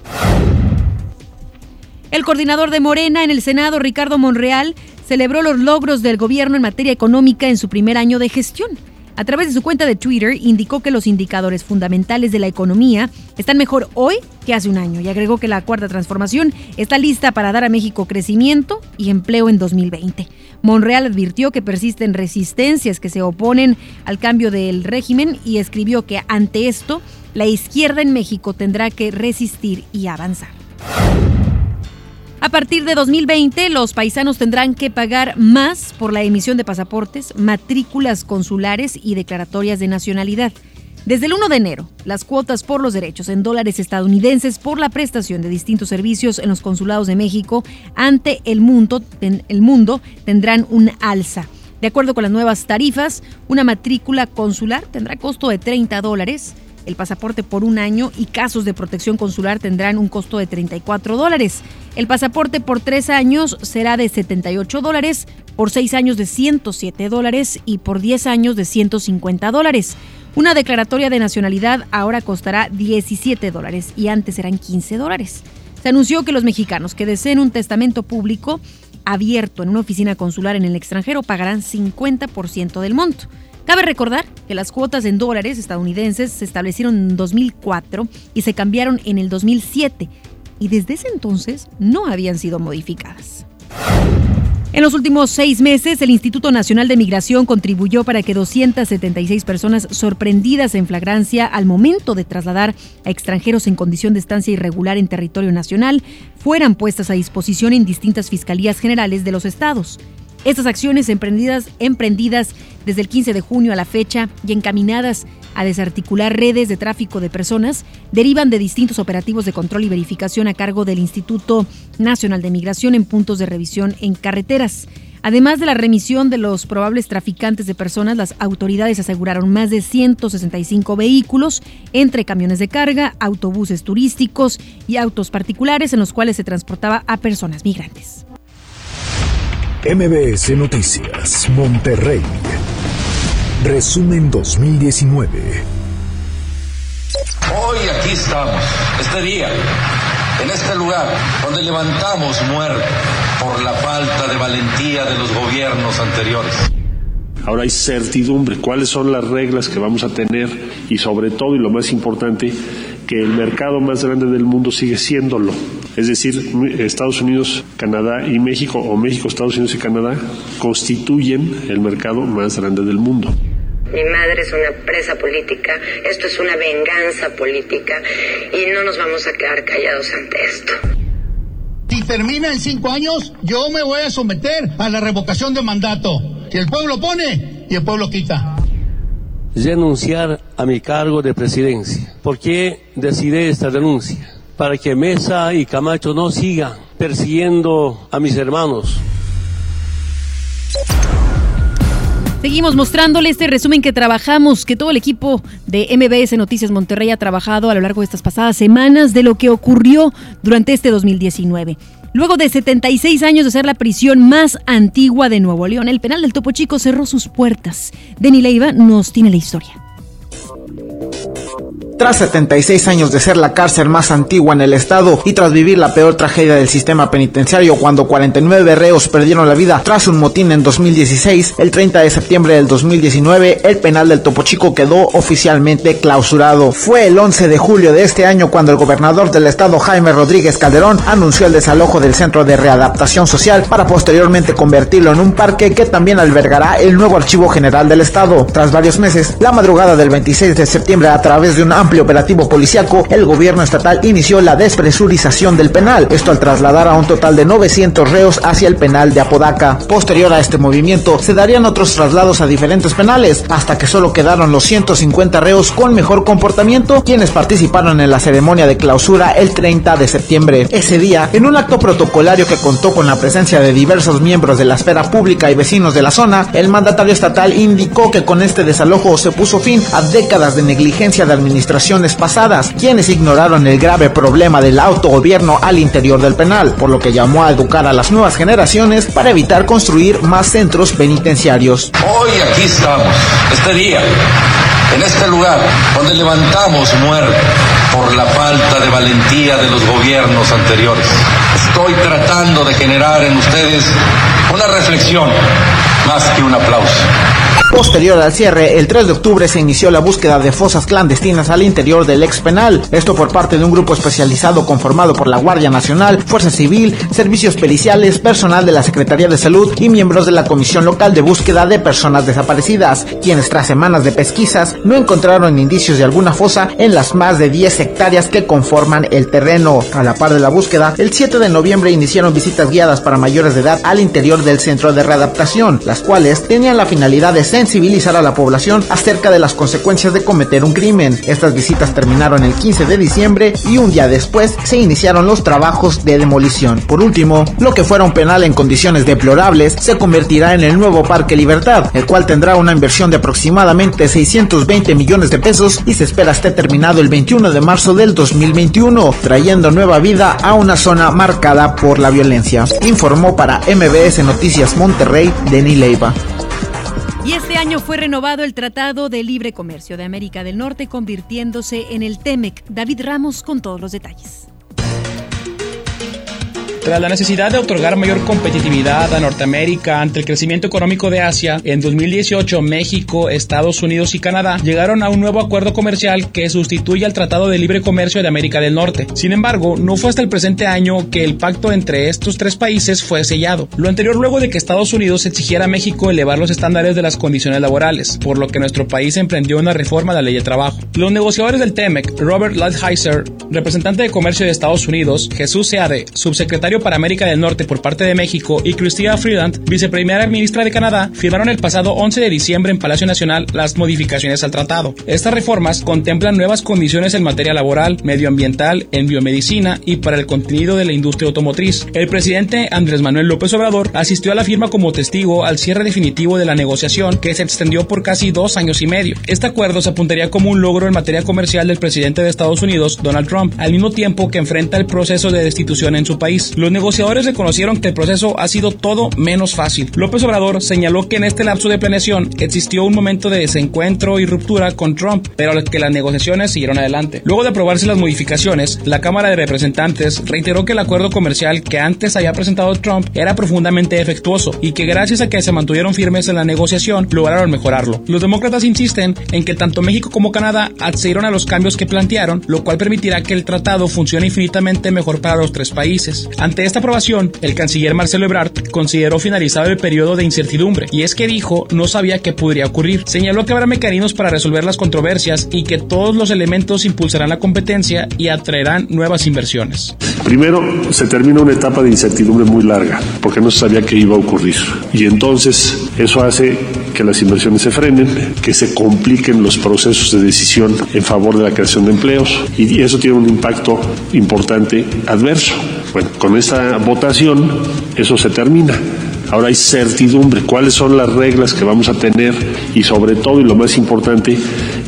El coordinador de Morena en el Senado, Ricardo Monreal, celebró los logros del gobierno en materia económica en su primer año de gestión. A través de su cuenta de Twitter indicó que los indicadores fundamentales de la economía están mejor hoy que hace un año y agregó que la cuarta transformación está lista para dar a México crecimiento y empleo en 2020. Monreal advirtió que persisten resistencias que se oponen al cambio del régimen y escribió que ante esto la izquierda en México tendrá que resistir y avanzar. A partir de 2020, los paisanos tendrán que pagar más por la emisión de pasaportes, matrículas consulares y declaratorias de nacionalidad. Desde el 1 de enero, las cuotas por los derechos en dólares estadounidenses por la prestación de distintos servicios en los consulados de México ante el mundo, el mundo tendrán un alza. De acuerdo con las nuevas tarifas, una matrícula consular tendrá costo de 30 dólares, el pasaporte por un año y casos de protección consular tendrán un costo de 34 dólares. El pasaporte por tres años será de 78 dólares, por seis años de 107 dólares y por 10 años de 150 dólares. Una declaratoria de nacionalidad ahora costará 17 dólares y antes eran 15 dólares. Se anunció que los mexicanos que deseen un testamento público abierto en una oficina consular en el extranjero pagarán 50% del monto. Cabe recordar que las cuotas en dólares estadounidenses se establecieron en 2004 y se cambiaron en el 2007 y desde ese entonces no habían sido modificadas. En los últimos seis meses, el Instituto Nacional de Migración contribuyó para que 276 personas sorprendidas en flagrancia al momento de trasladar a extranjeros en condición de estancia irregular en territorio nacional fueran puestas a disposición en distintas fiscalías generales de los estados. Estas acciones emprendidas, emprendidas desde el 15 de junio a la fecha y encaminadas a desarticular redes de tráfico de personas derivan de distintos operativos de control y verificación a cargo del Instituto Nacional de Migración en puntos de revisión en carreteras. Además de la remisión de los probables traficantes de personas, las autoridades aseguraron más de 165 vehículos entre camiones de carga, autobuses turísticos y autos particulares en los cuales se transportaba a personas migrantes. MBS Noticias, Monterrey. Resumen 2019. Hoy aquí estamos, este día, en este lugar, donde levantamos muerte por la falta de valentía de los gobiernos anteriores. Ahora hay certidumbre, cuáles son las reglas que vamos a tener y sobre todo, y lo más importante, que el mercado más grande del mundo sigue siéndolo. Es decir, Estados Unidos, Canadá y México, o México, Estados Unidos y Canadá, constituyen el mercado más grande del mundo. Mi madre es una presa política, esto es una venganza política y no nos vamos a quedar callados ante esto. Si termina en cinco años, yo me voy a someter a la revocación de mandato. Si el pueblo pone y el pueblo quita renunciar a mi cargo de presidencia. ¿Por qué decidí esta denuncia? Para que Mesa y Camacho no sigan persiguiendo a mis hermanos. Seguimos mostrándole este resumen que trabajamos, que todo el equipo de MBS Noticias Monterrey ha trabajado a lo largo de estas pasadas semanas de lo que ocurrió durante este 2019. Luego de 76 años de ser la prisión más antigua de Nuevo León, el penal del Topo Chico cerró sus puertas. Denny Leiva nos tiene la historia. Tras 76 años de ser la cárcel más antigua en el estado y tras vivir la peor tragedia del sistema penitenciario cuando 49 reos perdieron la vida tras un motín en 2016, el 30 de septiembre del 2019 el penal del Topo Chico quedó oficialmente clausurado. Fue el 11 de julio de este año cuando el gobernador del estado Jaime Rodríguez Calderón anunció el desalojo del centro de readaptación social para posteriormente convertirlo en un parque que también albergará el nuevo archivo general del estado. Tras varios meses, la madrugada del 26 de septiembre a través de un amplio operativo policiaco, el gobierno estatal inició la despresurización del penal, esto al trasladar a un total de 900 reos hacia el penal de Apodaca. Posterior a este movimiento, se darían otros traslados a diferentes penales, hasta que solo quedaron los 150 reos con mejor comportamiento, quienes participaron en la ceremonia de clausura el 30 de septiembre. Ese día, en un acto protocolario que contó con la presencia de diversos miembros de la esfera pública y vecinos de la zona, el mandatario estatal indicó que con este desalojo se puso fin a décadas de negligencia de pasadas, quienes ignoraron el grave problema del autogobierno al interior del penal, por lo que llamó a educar a las nuevas generaciones para evitar construir más centros penitenciarios. Hoy aquí estamos, este día, en este lugar, donde levantamos muerte por la falta de valentía de los gobiernos anteriores. Estoy tratando de generar en ustedes una reflexión más que un aplauso. Posterior al cierre, el 3 de octubre se inició la búsqueda de fosas clandestinas al interior del ex penal, esto por parte de un grupo especializado conformado por la Guardia Nacional, Fuerza Civil, servicios periciales, personal de la Secretaría de Salud y miembros de la Comisión Local de Búsqueda de Personas Desaparecidas, quienes tras semanas de pesquisas no encontraron indicios de alguna fosa en las más de 10 hectáreas que conforman el terreno. A la par de la búsqueda, el 7 de noviembre iniciaron visitas guiadas para mayores de edad al interior del centro de readaptación, las cuales tenían la finalidad de sensibilizar a la población acerca de las consecuencias de cometer un crimen. Estas visitas terminaron el 15 de diciembre y un día después se iniciaron los trabajos de demolición. Por último, lo que fuera un penal en condiciones deplorables se convertirá en el nuevo Parque Libertad, el cual tendrá una inversión de aproximadamente 620 millones de pesos y se espera esté terminado el 21 de marzo del 2021, trayendo nueva vida a una zona marcada por la violencia. Informó para MBS Noticias Monterrey, Denis Y este año fue renovado el Tratado de Libre Comercio de América del Norte, convirtiéndose en el TEMEC. David Ramos con todos los detalles. Tras la necesidad de otorgar mayor competitividad a Norteamérica ante el crecimiento económico de Asia, en 2018 México, Estados Unidos y Canadá llegaron a un nuevo acuerdo comercial que sustituye al Tratado de Libre Comercio de América del Norte. Sin embargo, no fue hasta el presente año que el pacto entre estos tres países fue sellado. Lo anterior luego de que Estados Unidos exigiera a México elevar los estándares de las condiciones laborales, por lo que nuestro país emprendió una reforma de la ley de trabajo. Los negociadores del TEMEC, Robert Lighthizer, representante de comercio de Estados Unidos, Jesús Seade, subsecretario para América del Norte por parte de México y Cristina Freeland, viceprimera ministra de Canadá, firmaron el pasado 11 de diciembre en Palacio Nacional las modificaciones al tratado. Estas reformas contemplan nuevas condiciones en materia laboral, medioambiental, en biomedicina y para el contenido de la industria automotriz. El presidente Andrés Manuel López Obrador asistió a la firma como testigo al cierre definitivo de la negociación que se extendió por casi dos años y medio. Este acuerdo se apuntaría como un logro en materia comercial del presidente de Estados Unidos, Donald Trump, al mismo tiempo que enfrenta el proceso de destitución en su país. Los negociadores reconocieron que el proceso ha sido todo menos fácil. López Obrador señaló que en este lapso de planeación existió un momento de desencuentro y ruptura con Trump, pero que las negociaciones siguieron adelante. Luego de aprobarse las modificaciones, la Cámara de Representantes reiteró que el acuerdo comercial que antes había presentado Trump era profundamente defectuoso y que gracias a que se mantuvieron firmes en la negociación lograron mejorarlo. Los demócratas insisten en que tanto México como Canadá accedieron a los cambios que plantearon, lo cual permitirá que el tratado funcione infinitamente mejor para los tres países. Esta aprobación, el canciller Marcelo Ebrard consideró finalizado el periodo de incertidumbre, y es que dijo no sabía qué podría ocurrir. Señaló que habrá mecanismos para resolver las controversias y que todos los elementos impulsarán la competencia y atraerán nuevas inversiones. Primero, se termina una etapa de incertidumbre muy larga, porque no se sabía qué iba a ocurrir. Y entonces eso hace que las inversiones se frenen, que se compliquen los procesos de decisión en favor de la creación de empleos, y eso tiene un impacto importante adverso. Bueno, con esta votación eso se termina. Ahora hay certidumbre, cuáles son las reglas que vamos a tener y sobre todo y lo más importante,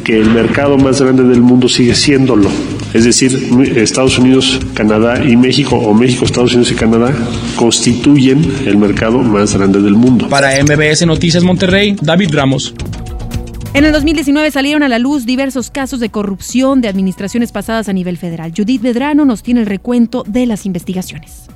que el mercado más grande del mundo sigue siéndolo. Es decir, Estados Unidos, Canadá y México, o México, Estados Unidos y Canadá, constituyen el mercado más grande del mundo. Para MBS Noticias Monterrey, David Ramos. En el 2019 salieron a la luz diversos casos de corrupción de administraciones pasadas a nivel federal. Judith Medrano nos tiene el recuento de las investigaciones.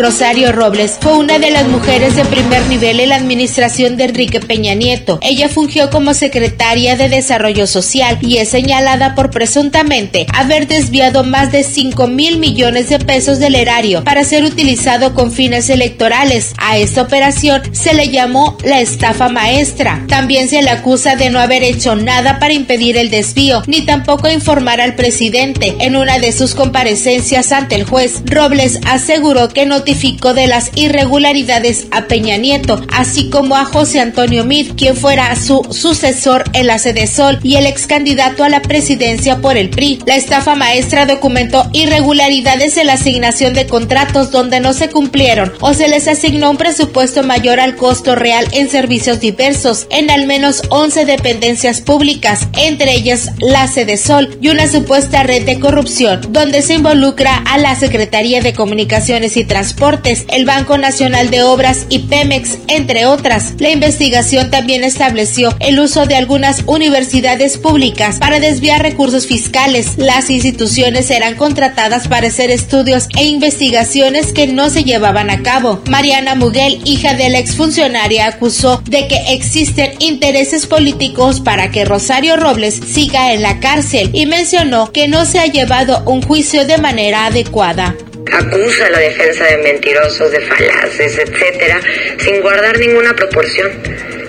Rosario Robles fue una de las mujeres de primer nivel en la administración de Enrique Peña Nieto. Ella fungió como secretaria de Desarrollo Social y es señalada por presuntamente haber desviado más de 5 mil millones de pesos del erario para ser utilizado con fines electorales. A esta operación se le llamó la estafa maestra. También se le acusa de no haber hecho nada para impedir el desvío, ni tampoco informar al presidente. En una de sus comparecencias ante el juez, Robles aseguró que notificó de las irregularidades a Peña Nieto, así como a José Antonio Mid, quien fuera su sucesor en la sede Sol y el ex candidato a la presidencia por el PRI. La estafa maestra documentó irregularidades en la asignación de contratos donde no se cumplieron o se les asignó un presupuesto mayor al costo real en servicios diversos en al menos 11 dependencias públicas, entre ellas la sede Sol y una supuesta red de corrupción donde se involucra a la Secretaría de Comunicaciones y Transportes, el Banco Nacional de Obras y Pemex, entre otras. La investigación también estableció el uso de algunas universidades públicas para desviar recursos fiscales. Las instituciones serán contratadas para hacer estudios e investigaciones que no se llevaban a cabo. Mariana Muguel, hija de la exfuncionaria, acusó de que existen intereses políticos para que Rosario Robles siga en la cárcel y mencionó que no se ha llevado un juicio de manera adecuada acusa a la defensa de mentirosos, de falaces, etcétera, sin guardar ninguna proporción.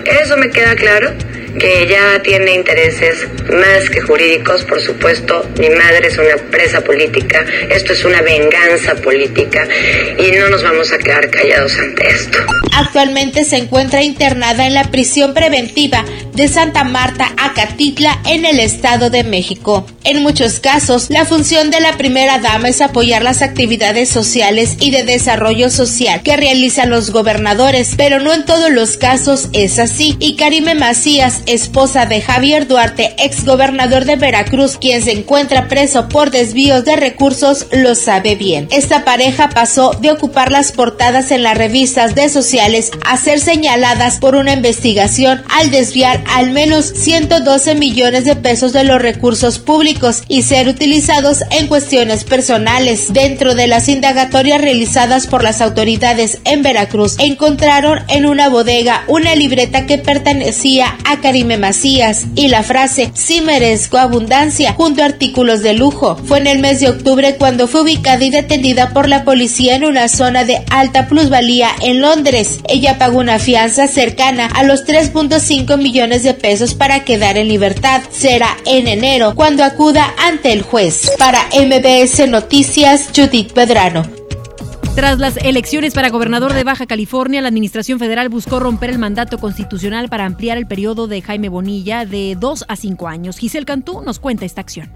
Eso me queda claro que ella tiene intereses más que jurídicos, por supuesto. Mi madre es una presa política, esto es una venganza política y no nos vamos a quedar callados ante esto. Actualmente se encuentra internada en la prisión preventiva de Santa Marta, Acatitla, en el Estado de México. En muchos casos, la función de la primera dama es apoyar las actividades sociales y de desarrollo social que realizan los gobernadores, pero no en todos los casos es así. Y Karime Macías esposa de Javier Duarte, ex gobernador de Veracruz, quien se encuentra preso por desvíos de recursos, lo sabe bien. Esta pareja pasó de ocupar las portadas en las revistas de sociales a ser señaladas por una investigación al desviar al menos 112 millones de pesos de los recursos públicos y ser utilizados en cuestiones personales. Dentro de las indagatorias realizadas por las autoridades en Veracruz, encontraron en una bodega una libreta que pertenecía a Karime Macías y la frase sí merezco abundancia junto a artículos de lujo. Fue en el mes de octubre cuando fue ubicada y detenida por la policía en una zona de alta plusvalía en Londres. Ella pagó una fianza cercana a los 3.5 millones de pesos para quedar en libertad. Será en enero cuando acuda ante el juez. Para MBS Noticias, Judith Pedrano. Tras las elecciones para gobernador de Baja California, la Administración Federal buscó romper el mandato constitucional para ampliar el periodo de Jaime Bonilla de dos a cinco años. Giselle Cantú nos cuenta esta acción.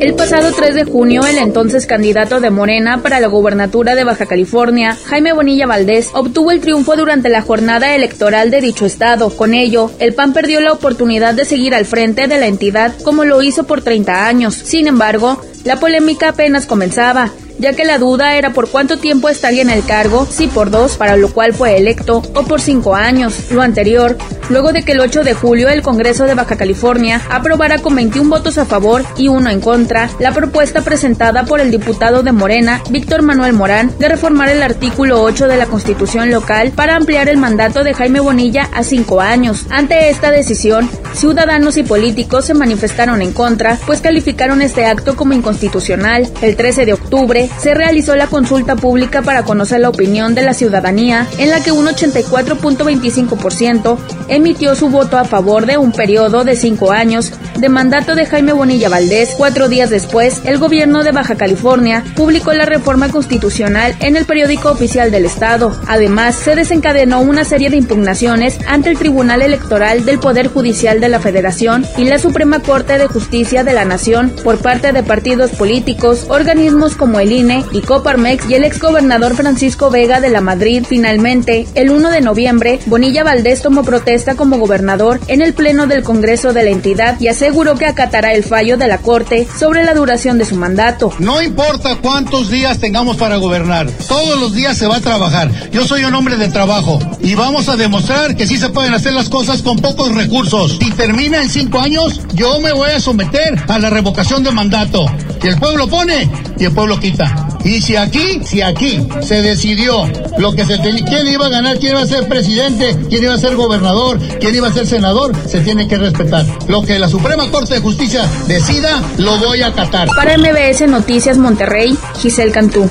El pasado 3 de junio, el entonces candidato de Morena para la gobernatura de Baja California, Jaime Bonilla Valdés, obtuvo el triunfo durante la jornada electoral de dicho estado. Con ello, el PAN perdió la oportunidad de seguir al frente de la entidad como lo hizo por 30 años. Sin embargo, la polémica apenas comenzaba ya que la duda era por cuánto tiempo estaría en el cargo, si por dos, para lo cual fue electo, o por cinco años. Lo anterior, luego de que el 8 de julio el Congreso de Baja California aprobara con 21 votos a favor y uno en contra la propuesta presentada por el diputado de Morena, Víctor Manuel Morán, de reformar el artículo 8 de la Constitución local para ampliar el mandato de Jaime Bonilla a cinco años. Ante esta decisión, ciudadanos y políticos se manifestaron en contra, pues calificaron este acto como inconstitucional. El 13 de octubre, se realizó la consulta pública para conocer la opinión de la ciudadanía, en la que un 84.25% emitió su voto a favor de un periodo de cinco años de mandato de Jaime Bonilla Valdés. Cuatro días después, el gobierno de Baja California publicó la reforma constitucional en el periódico oficial del Estado. Además, se desencadenó una serie de impugnaciones ante el Tribunal Electoral del Poder Judicial de la Federación y la Suprema Corte de Justicia de la Nación por parte de partidos políticos, organismos como el Y Coparmex y el exgobernador Francisco Vega de la Madrid. Finalmente, el 1 de noviembre, Bonilla Valdés tomó protesta como gobernador en el Pleno del Congreso de la entidad y aseguró que acatará el fallo de la Corte sobre la duración de su mandato. No importa cuántos días tengamos para gobernar, todos los días se va a trabajar. Yo soy un hombre de trabajo y vamos a demostrar que sí se pueden hacer las cosas con pocos recursos. Si termina en cinco años, yo me voy a someter a la revocación de mandato. Y el pueblo pone y el pueblo quita. Y si aquí, si aquí se decidió lo que se tenía, quién iba a ganar, quién iba a ser presidente, quién iba a ser gobernador, quién iba a ser senador, se tiene que respetar. Lo que la Suprema Corte de Justicia decida, lo voy a acatar. Para MBS Noticias Monterrey, Giselle Cantú.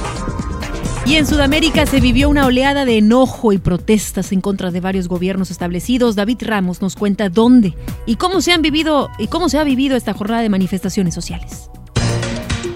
Y en Sudamérica se vivió una oleada de enojo y protestas en contra de varios gobiernos establecidos. David Ramos nos cuenta dónde y cómo se han vivido y cómo se ha vivido esta jornada de manifestaciones sociales.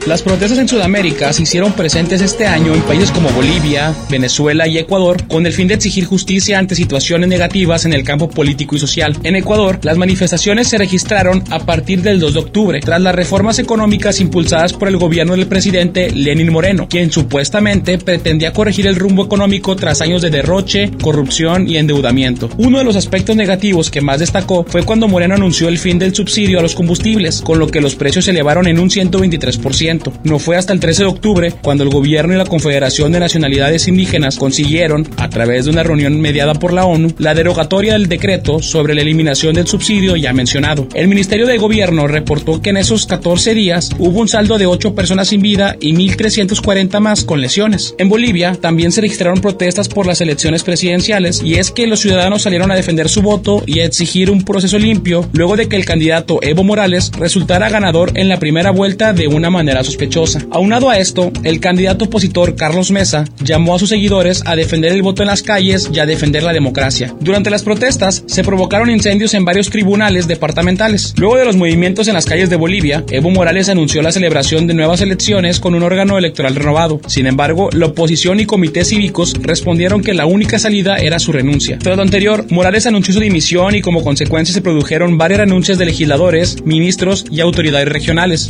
Las protestas en Sudamérica se hicieron presentes este año en países como Bolivia, Venezuela y Ecuador con el fin de exigir justicia ante situaciones negativas en el campo político y social. En Ecuador, las manifestaciones se registraron a partir del 2 de octubre, tras las reformas económicas impulsadas por el gobierno del presidente Lenin Moreno, quien supuestamente pretendía corregir el rumbo económico tras años de derroche, corrupción y endeudamiento. Uno de los aspectos negativos que más destacó fue cuando Moreno anunció el fin del subsidio a los combustibles, con lo que los precios se elevaron en un 123%. No fue hasta el 13 de octubre cuando el gobierno y la Confederación de Nacionalidades Indígenas consiguieron, a través de una reunión mediada por la ONU, la derogatoria del decreto sobre la eliminación del subsidio ya mencionado. El Ministerio de Gobierno reportó que en esos 14 días hubo un saldo de 8 personas sin vida y 1.340 más con lesiones. En Bolivia también se registraron protestas por las elecciones presidenciales y es que los ciudadanos salieron a defender su voto y a exigir un proceso limpio luego de que el candidato Evo Morales resultara ganador en la primera vuelta de una manera sospechosa. Aunado a esto, el candidato opositor Carlos Mesa llamó a sus seguidores a defender el voto en las calles y a defender la democracia. Durante las protestas se provocaron incendios en varios tribunales departamentales. Luego de los movimientos en las calles de Bolivia, Evo Morales anunció la celebración de nuevas elecciones con un órgano electoral renovado. Sin embargo, la oposición y comités cívicos respondieron que la única salida era su renuncia. Tras lo anterior, Morales anunció su dimisión y como consecuencia se produjeron varias renuncias de legisladores, ministros y autoridades regionales.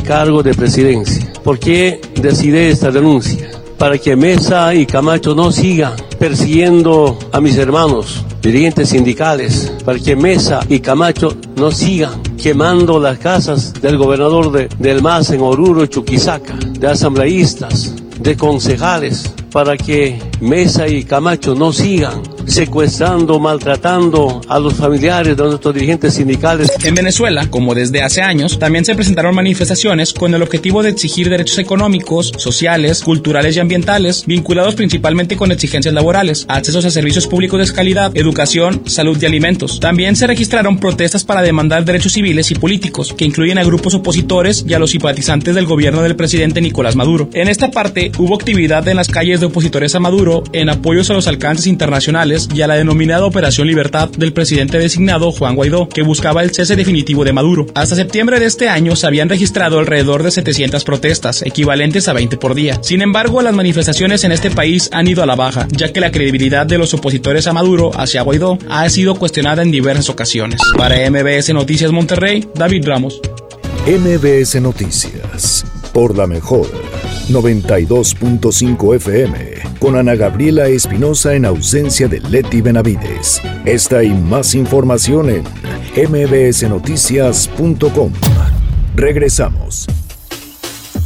Cargo de presidencia. ¿Por qué decidí esta denuncia? Para que Mesa y Camacho no sigan persiguiendo a mis hermanos, dirigentes sindicales, para que Mesa y Camacho no sigan quemando las casas del gobernador de, del MAS en Oruro Chuquisaca, de asambleístas, de concejales, para que Mesa y Camacho no sigan secuestrando, maltratando a los familiares de nuestros dirigentes sindicales. En Venezuela, como desde hace años, también se presentaron manifestaciones con el objetivo de exigir derechos económicos, sociales, culturales y ambientales, vinculados principalmente con exigencias laborales, accesos a servicios públicos de calidad, educación, salud y alimentos. También se registraron protestas para demandar derechos civiles y políticos, que incluyen a grupos opositores y a los simpatizantes del gobierno del presidente Nicolás Maduro. En esta parte hubo actividad en las calles de opositores a Maduro en apoyos a los alcances internacionales y a la denominada Operación Libertad del presidente designado Juan Guaidó, que buscaba el cese definitivo de Maduro. Hasta septiembre de este año se habían registrado alrededor de 700 protestas, equivalentes a 20 por día. Sin embargo, las manifestaciones en este país han ido a la baja, ya que la credibilidad de los opositores a Maduro hacia Guaidó ha sido cuestionada en diversas ocasiones. Para MBS Noticias Monterrey, David Ramos. MBS Noticias, por la mejor 92.5 FM con Ana Gabriela Espinosa en ausencia de Leti Benavides. Esta y más información en mbsnoticias.com. Regresamos.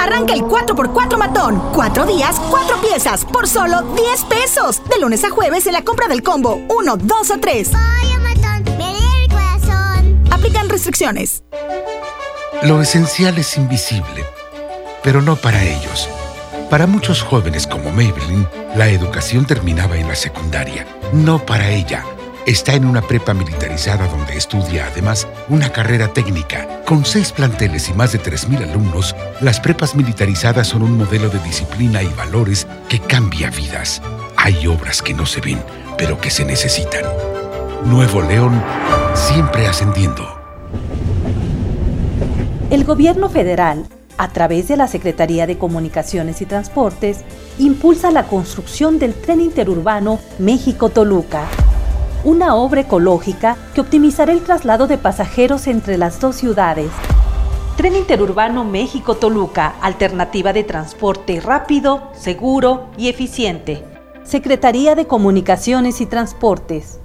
Arranca el 4x4 matón. Cuatro días, cuatro piezas, por solo 10 pesos. De lunes a jueves en la compra del combo 1, 2 o 3. Aplican restricciones. Lo esencial es invisible, pero no para ellos. Para muchos jóvenes como Maybelline, la educación terminaba en la secundaria. No para ella. Está en una prepa militarizada donde estudia además una carrera técnica. Con seis planteles y más de 3.000 alumnos, las prepas militarizadas son un modelo de disciplina y valores que cambia vidas. Hay obras que no se ven, pero que se necesitan. Nuevo León, siempre ascendiendo. El gobierno federal, a través de la Secretaría de Comunicaciones y Transportes, impulsa la construcción del tren interurbano México-Toluca una obra ecológica que optimizará el traslado de pasajeros entre las dos ciudades. Tren Interurbano México-Toluca, alternativa de transporte rápido, seguro y eficiente. Secretaría de Comunicaciones y Transportes.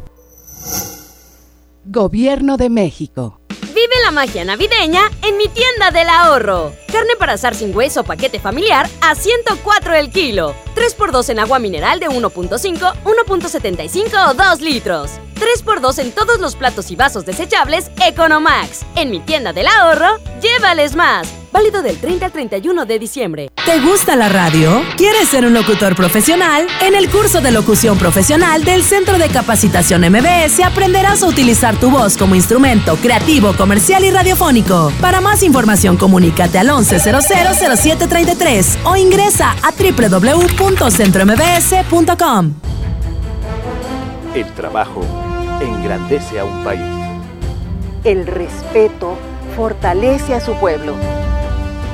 Gobierno de México. Vive la magia navideña en mi tienda del ahorro. Carne para asar sin hueso paquete familiar a 104 el kilo. 3x2 en agua mineral de 1.5, 1.75 o 2 litros. 3x2 en todos los platos y vasos desechables Economax. En mi tienda del ahorro, llévales más. Válido del 30 al 31 de diciembre. ¿Te gusta la radio? ¿Quieres ser un locutor profesional? En el curso de locución profesional del Centro de Capacitación MBS aprenderás a utilizar tu voz como instrumento creativo, comercial y radiofónico. Para más información, comunícate al 11000733 o ingresa a www.centrombs.com. El trabajo engrandece a un país. El respeto fortalece a su pueblo.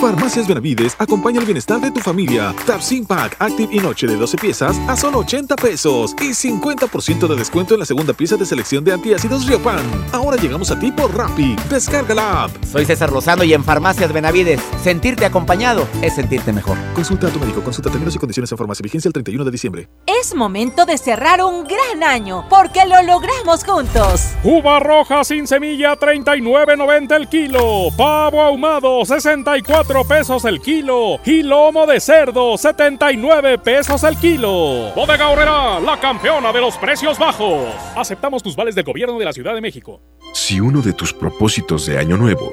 Farmacias Benavides acompaña el bienestar de tu familia. Tapsin Pack Active y Noche de 12 piezas a solo 80 pesos y 50% de descuento en la segunda pieza de selección de antiácidos Riopan. Ahora llegamos a ti por Rappi. Descarga la app. Soy César Lozano y en Farmacias Benavides, sentirte acompañado es sentirte mejor. Consulta a tu médico, consulta términos y condiciones en farmacia. Vigencia el 31 de diciembre. Es momento de cerrar un gran año porque lo logramos juntos. Uva roja sin semilla 39.90 el kilo. Pavo ahumado 64 pesos el kilo y lomo de cerdo 79 pesos el kilo. Bodega Horrera, la campeona de los precios bajos. Aceptamos tus vales del gobierno de la Ciudad de México. Si uno de tus propósitos de año nuevo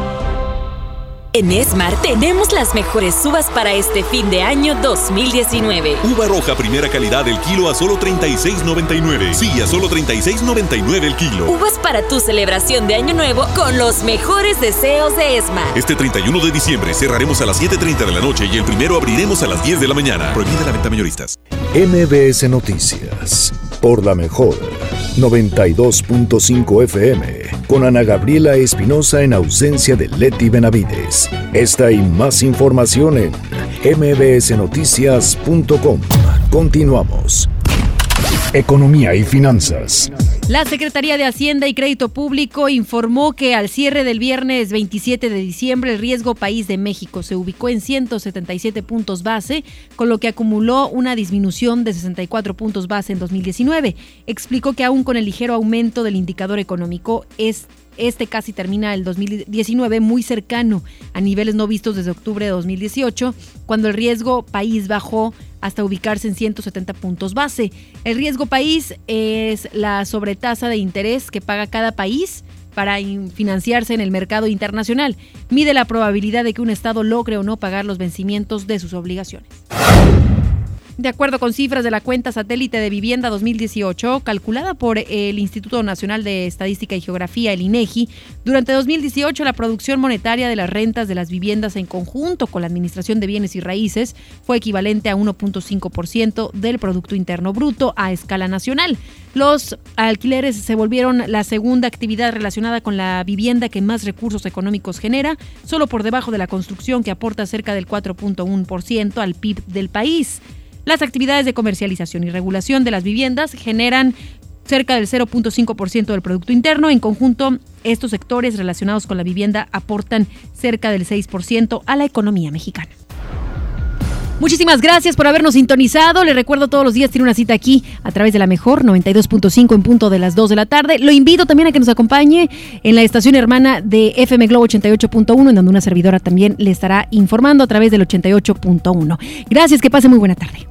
En Esmar tenemos las mejores uvas para este fin de año 2019. Uva roja primera calidad el kilo a solo 36.99. Sí, a solo 36.99 el kilo. Uvas para tu celebración de año nuevo con los mejores deseos de Esmar. Este 31 de diciembre cerraremos a las 7.30 de la noche y el primero abriremos a las 10 de la mañana. Prohibida la venta mayoristas. MBS Noticias. Por la mejor. 92.5 FM. Con Ana Gabriela Espinosa en ausencia de Leti Benavides. Esta y más información en mbsnoticias.com. Continuamos. Economía y finanzas. La Secretaría de Hacienda y Crédito Público informó que al cierre del viernes 27 de diciembre el riesgo país de México se ubicó en 177 puntos base, con lo que acumuló una disminución de 64 puntos base en 2019. Explicó que aún con el ligero aumento del indicador económico, es este casi termina el 2019 muy cercano a niveles no vistos desde octubre de 2018, cuando el riesgo país bajó hasta ubicarse en 170 puntos base. El riesgo país es la sobretasa de interés que paga cada país para financiarse en el mercado internacional. Mide la probabilidad de que un Estado logre o no pagar los vencimientos de sus obligaciones. De acuerdo con cifras de la cuenta satélite de vivienda 2018, calculada por el Instituto Nacional de Estadística y Geografía, el INEGI, durante 2018 la producción monetaria de las rentas de las viviendas en conjunto con la Administración de Bienes y Raíces fue equivalente a 1.5% del Producto Interno Bruto a escala nacional. Los alquileres se volvieron la segunda actividad relacionada con la vivienda que más recursos económicos genera, solo por debajo de la construcción que aporta cerca del 4.1% al PIB del país. Las actividades de comercialización y regulación de las viviendas generan cerca del 0.5% del Producto Interno. En conjunto, estos sectores relacionados con la vivienda aportan cerca del 6% a la economía mexicana. Muchísimas gracias por habernos sintonizado. Le recuerdo todos los días tiene una cita aquí a través de la mejor 92.5 en punto de las 2 de la tarde. Lo invito también a que nos acompañe en la estación hermana de FM Globo 88.1 en donde una servidora también le estará informando a través del 88.1. Gracias, que pase muy buena tarde.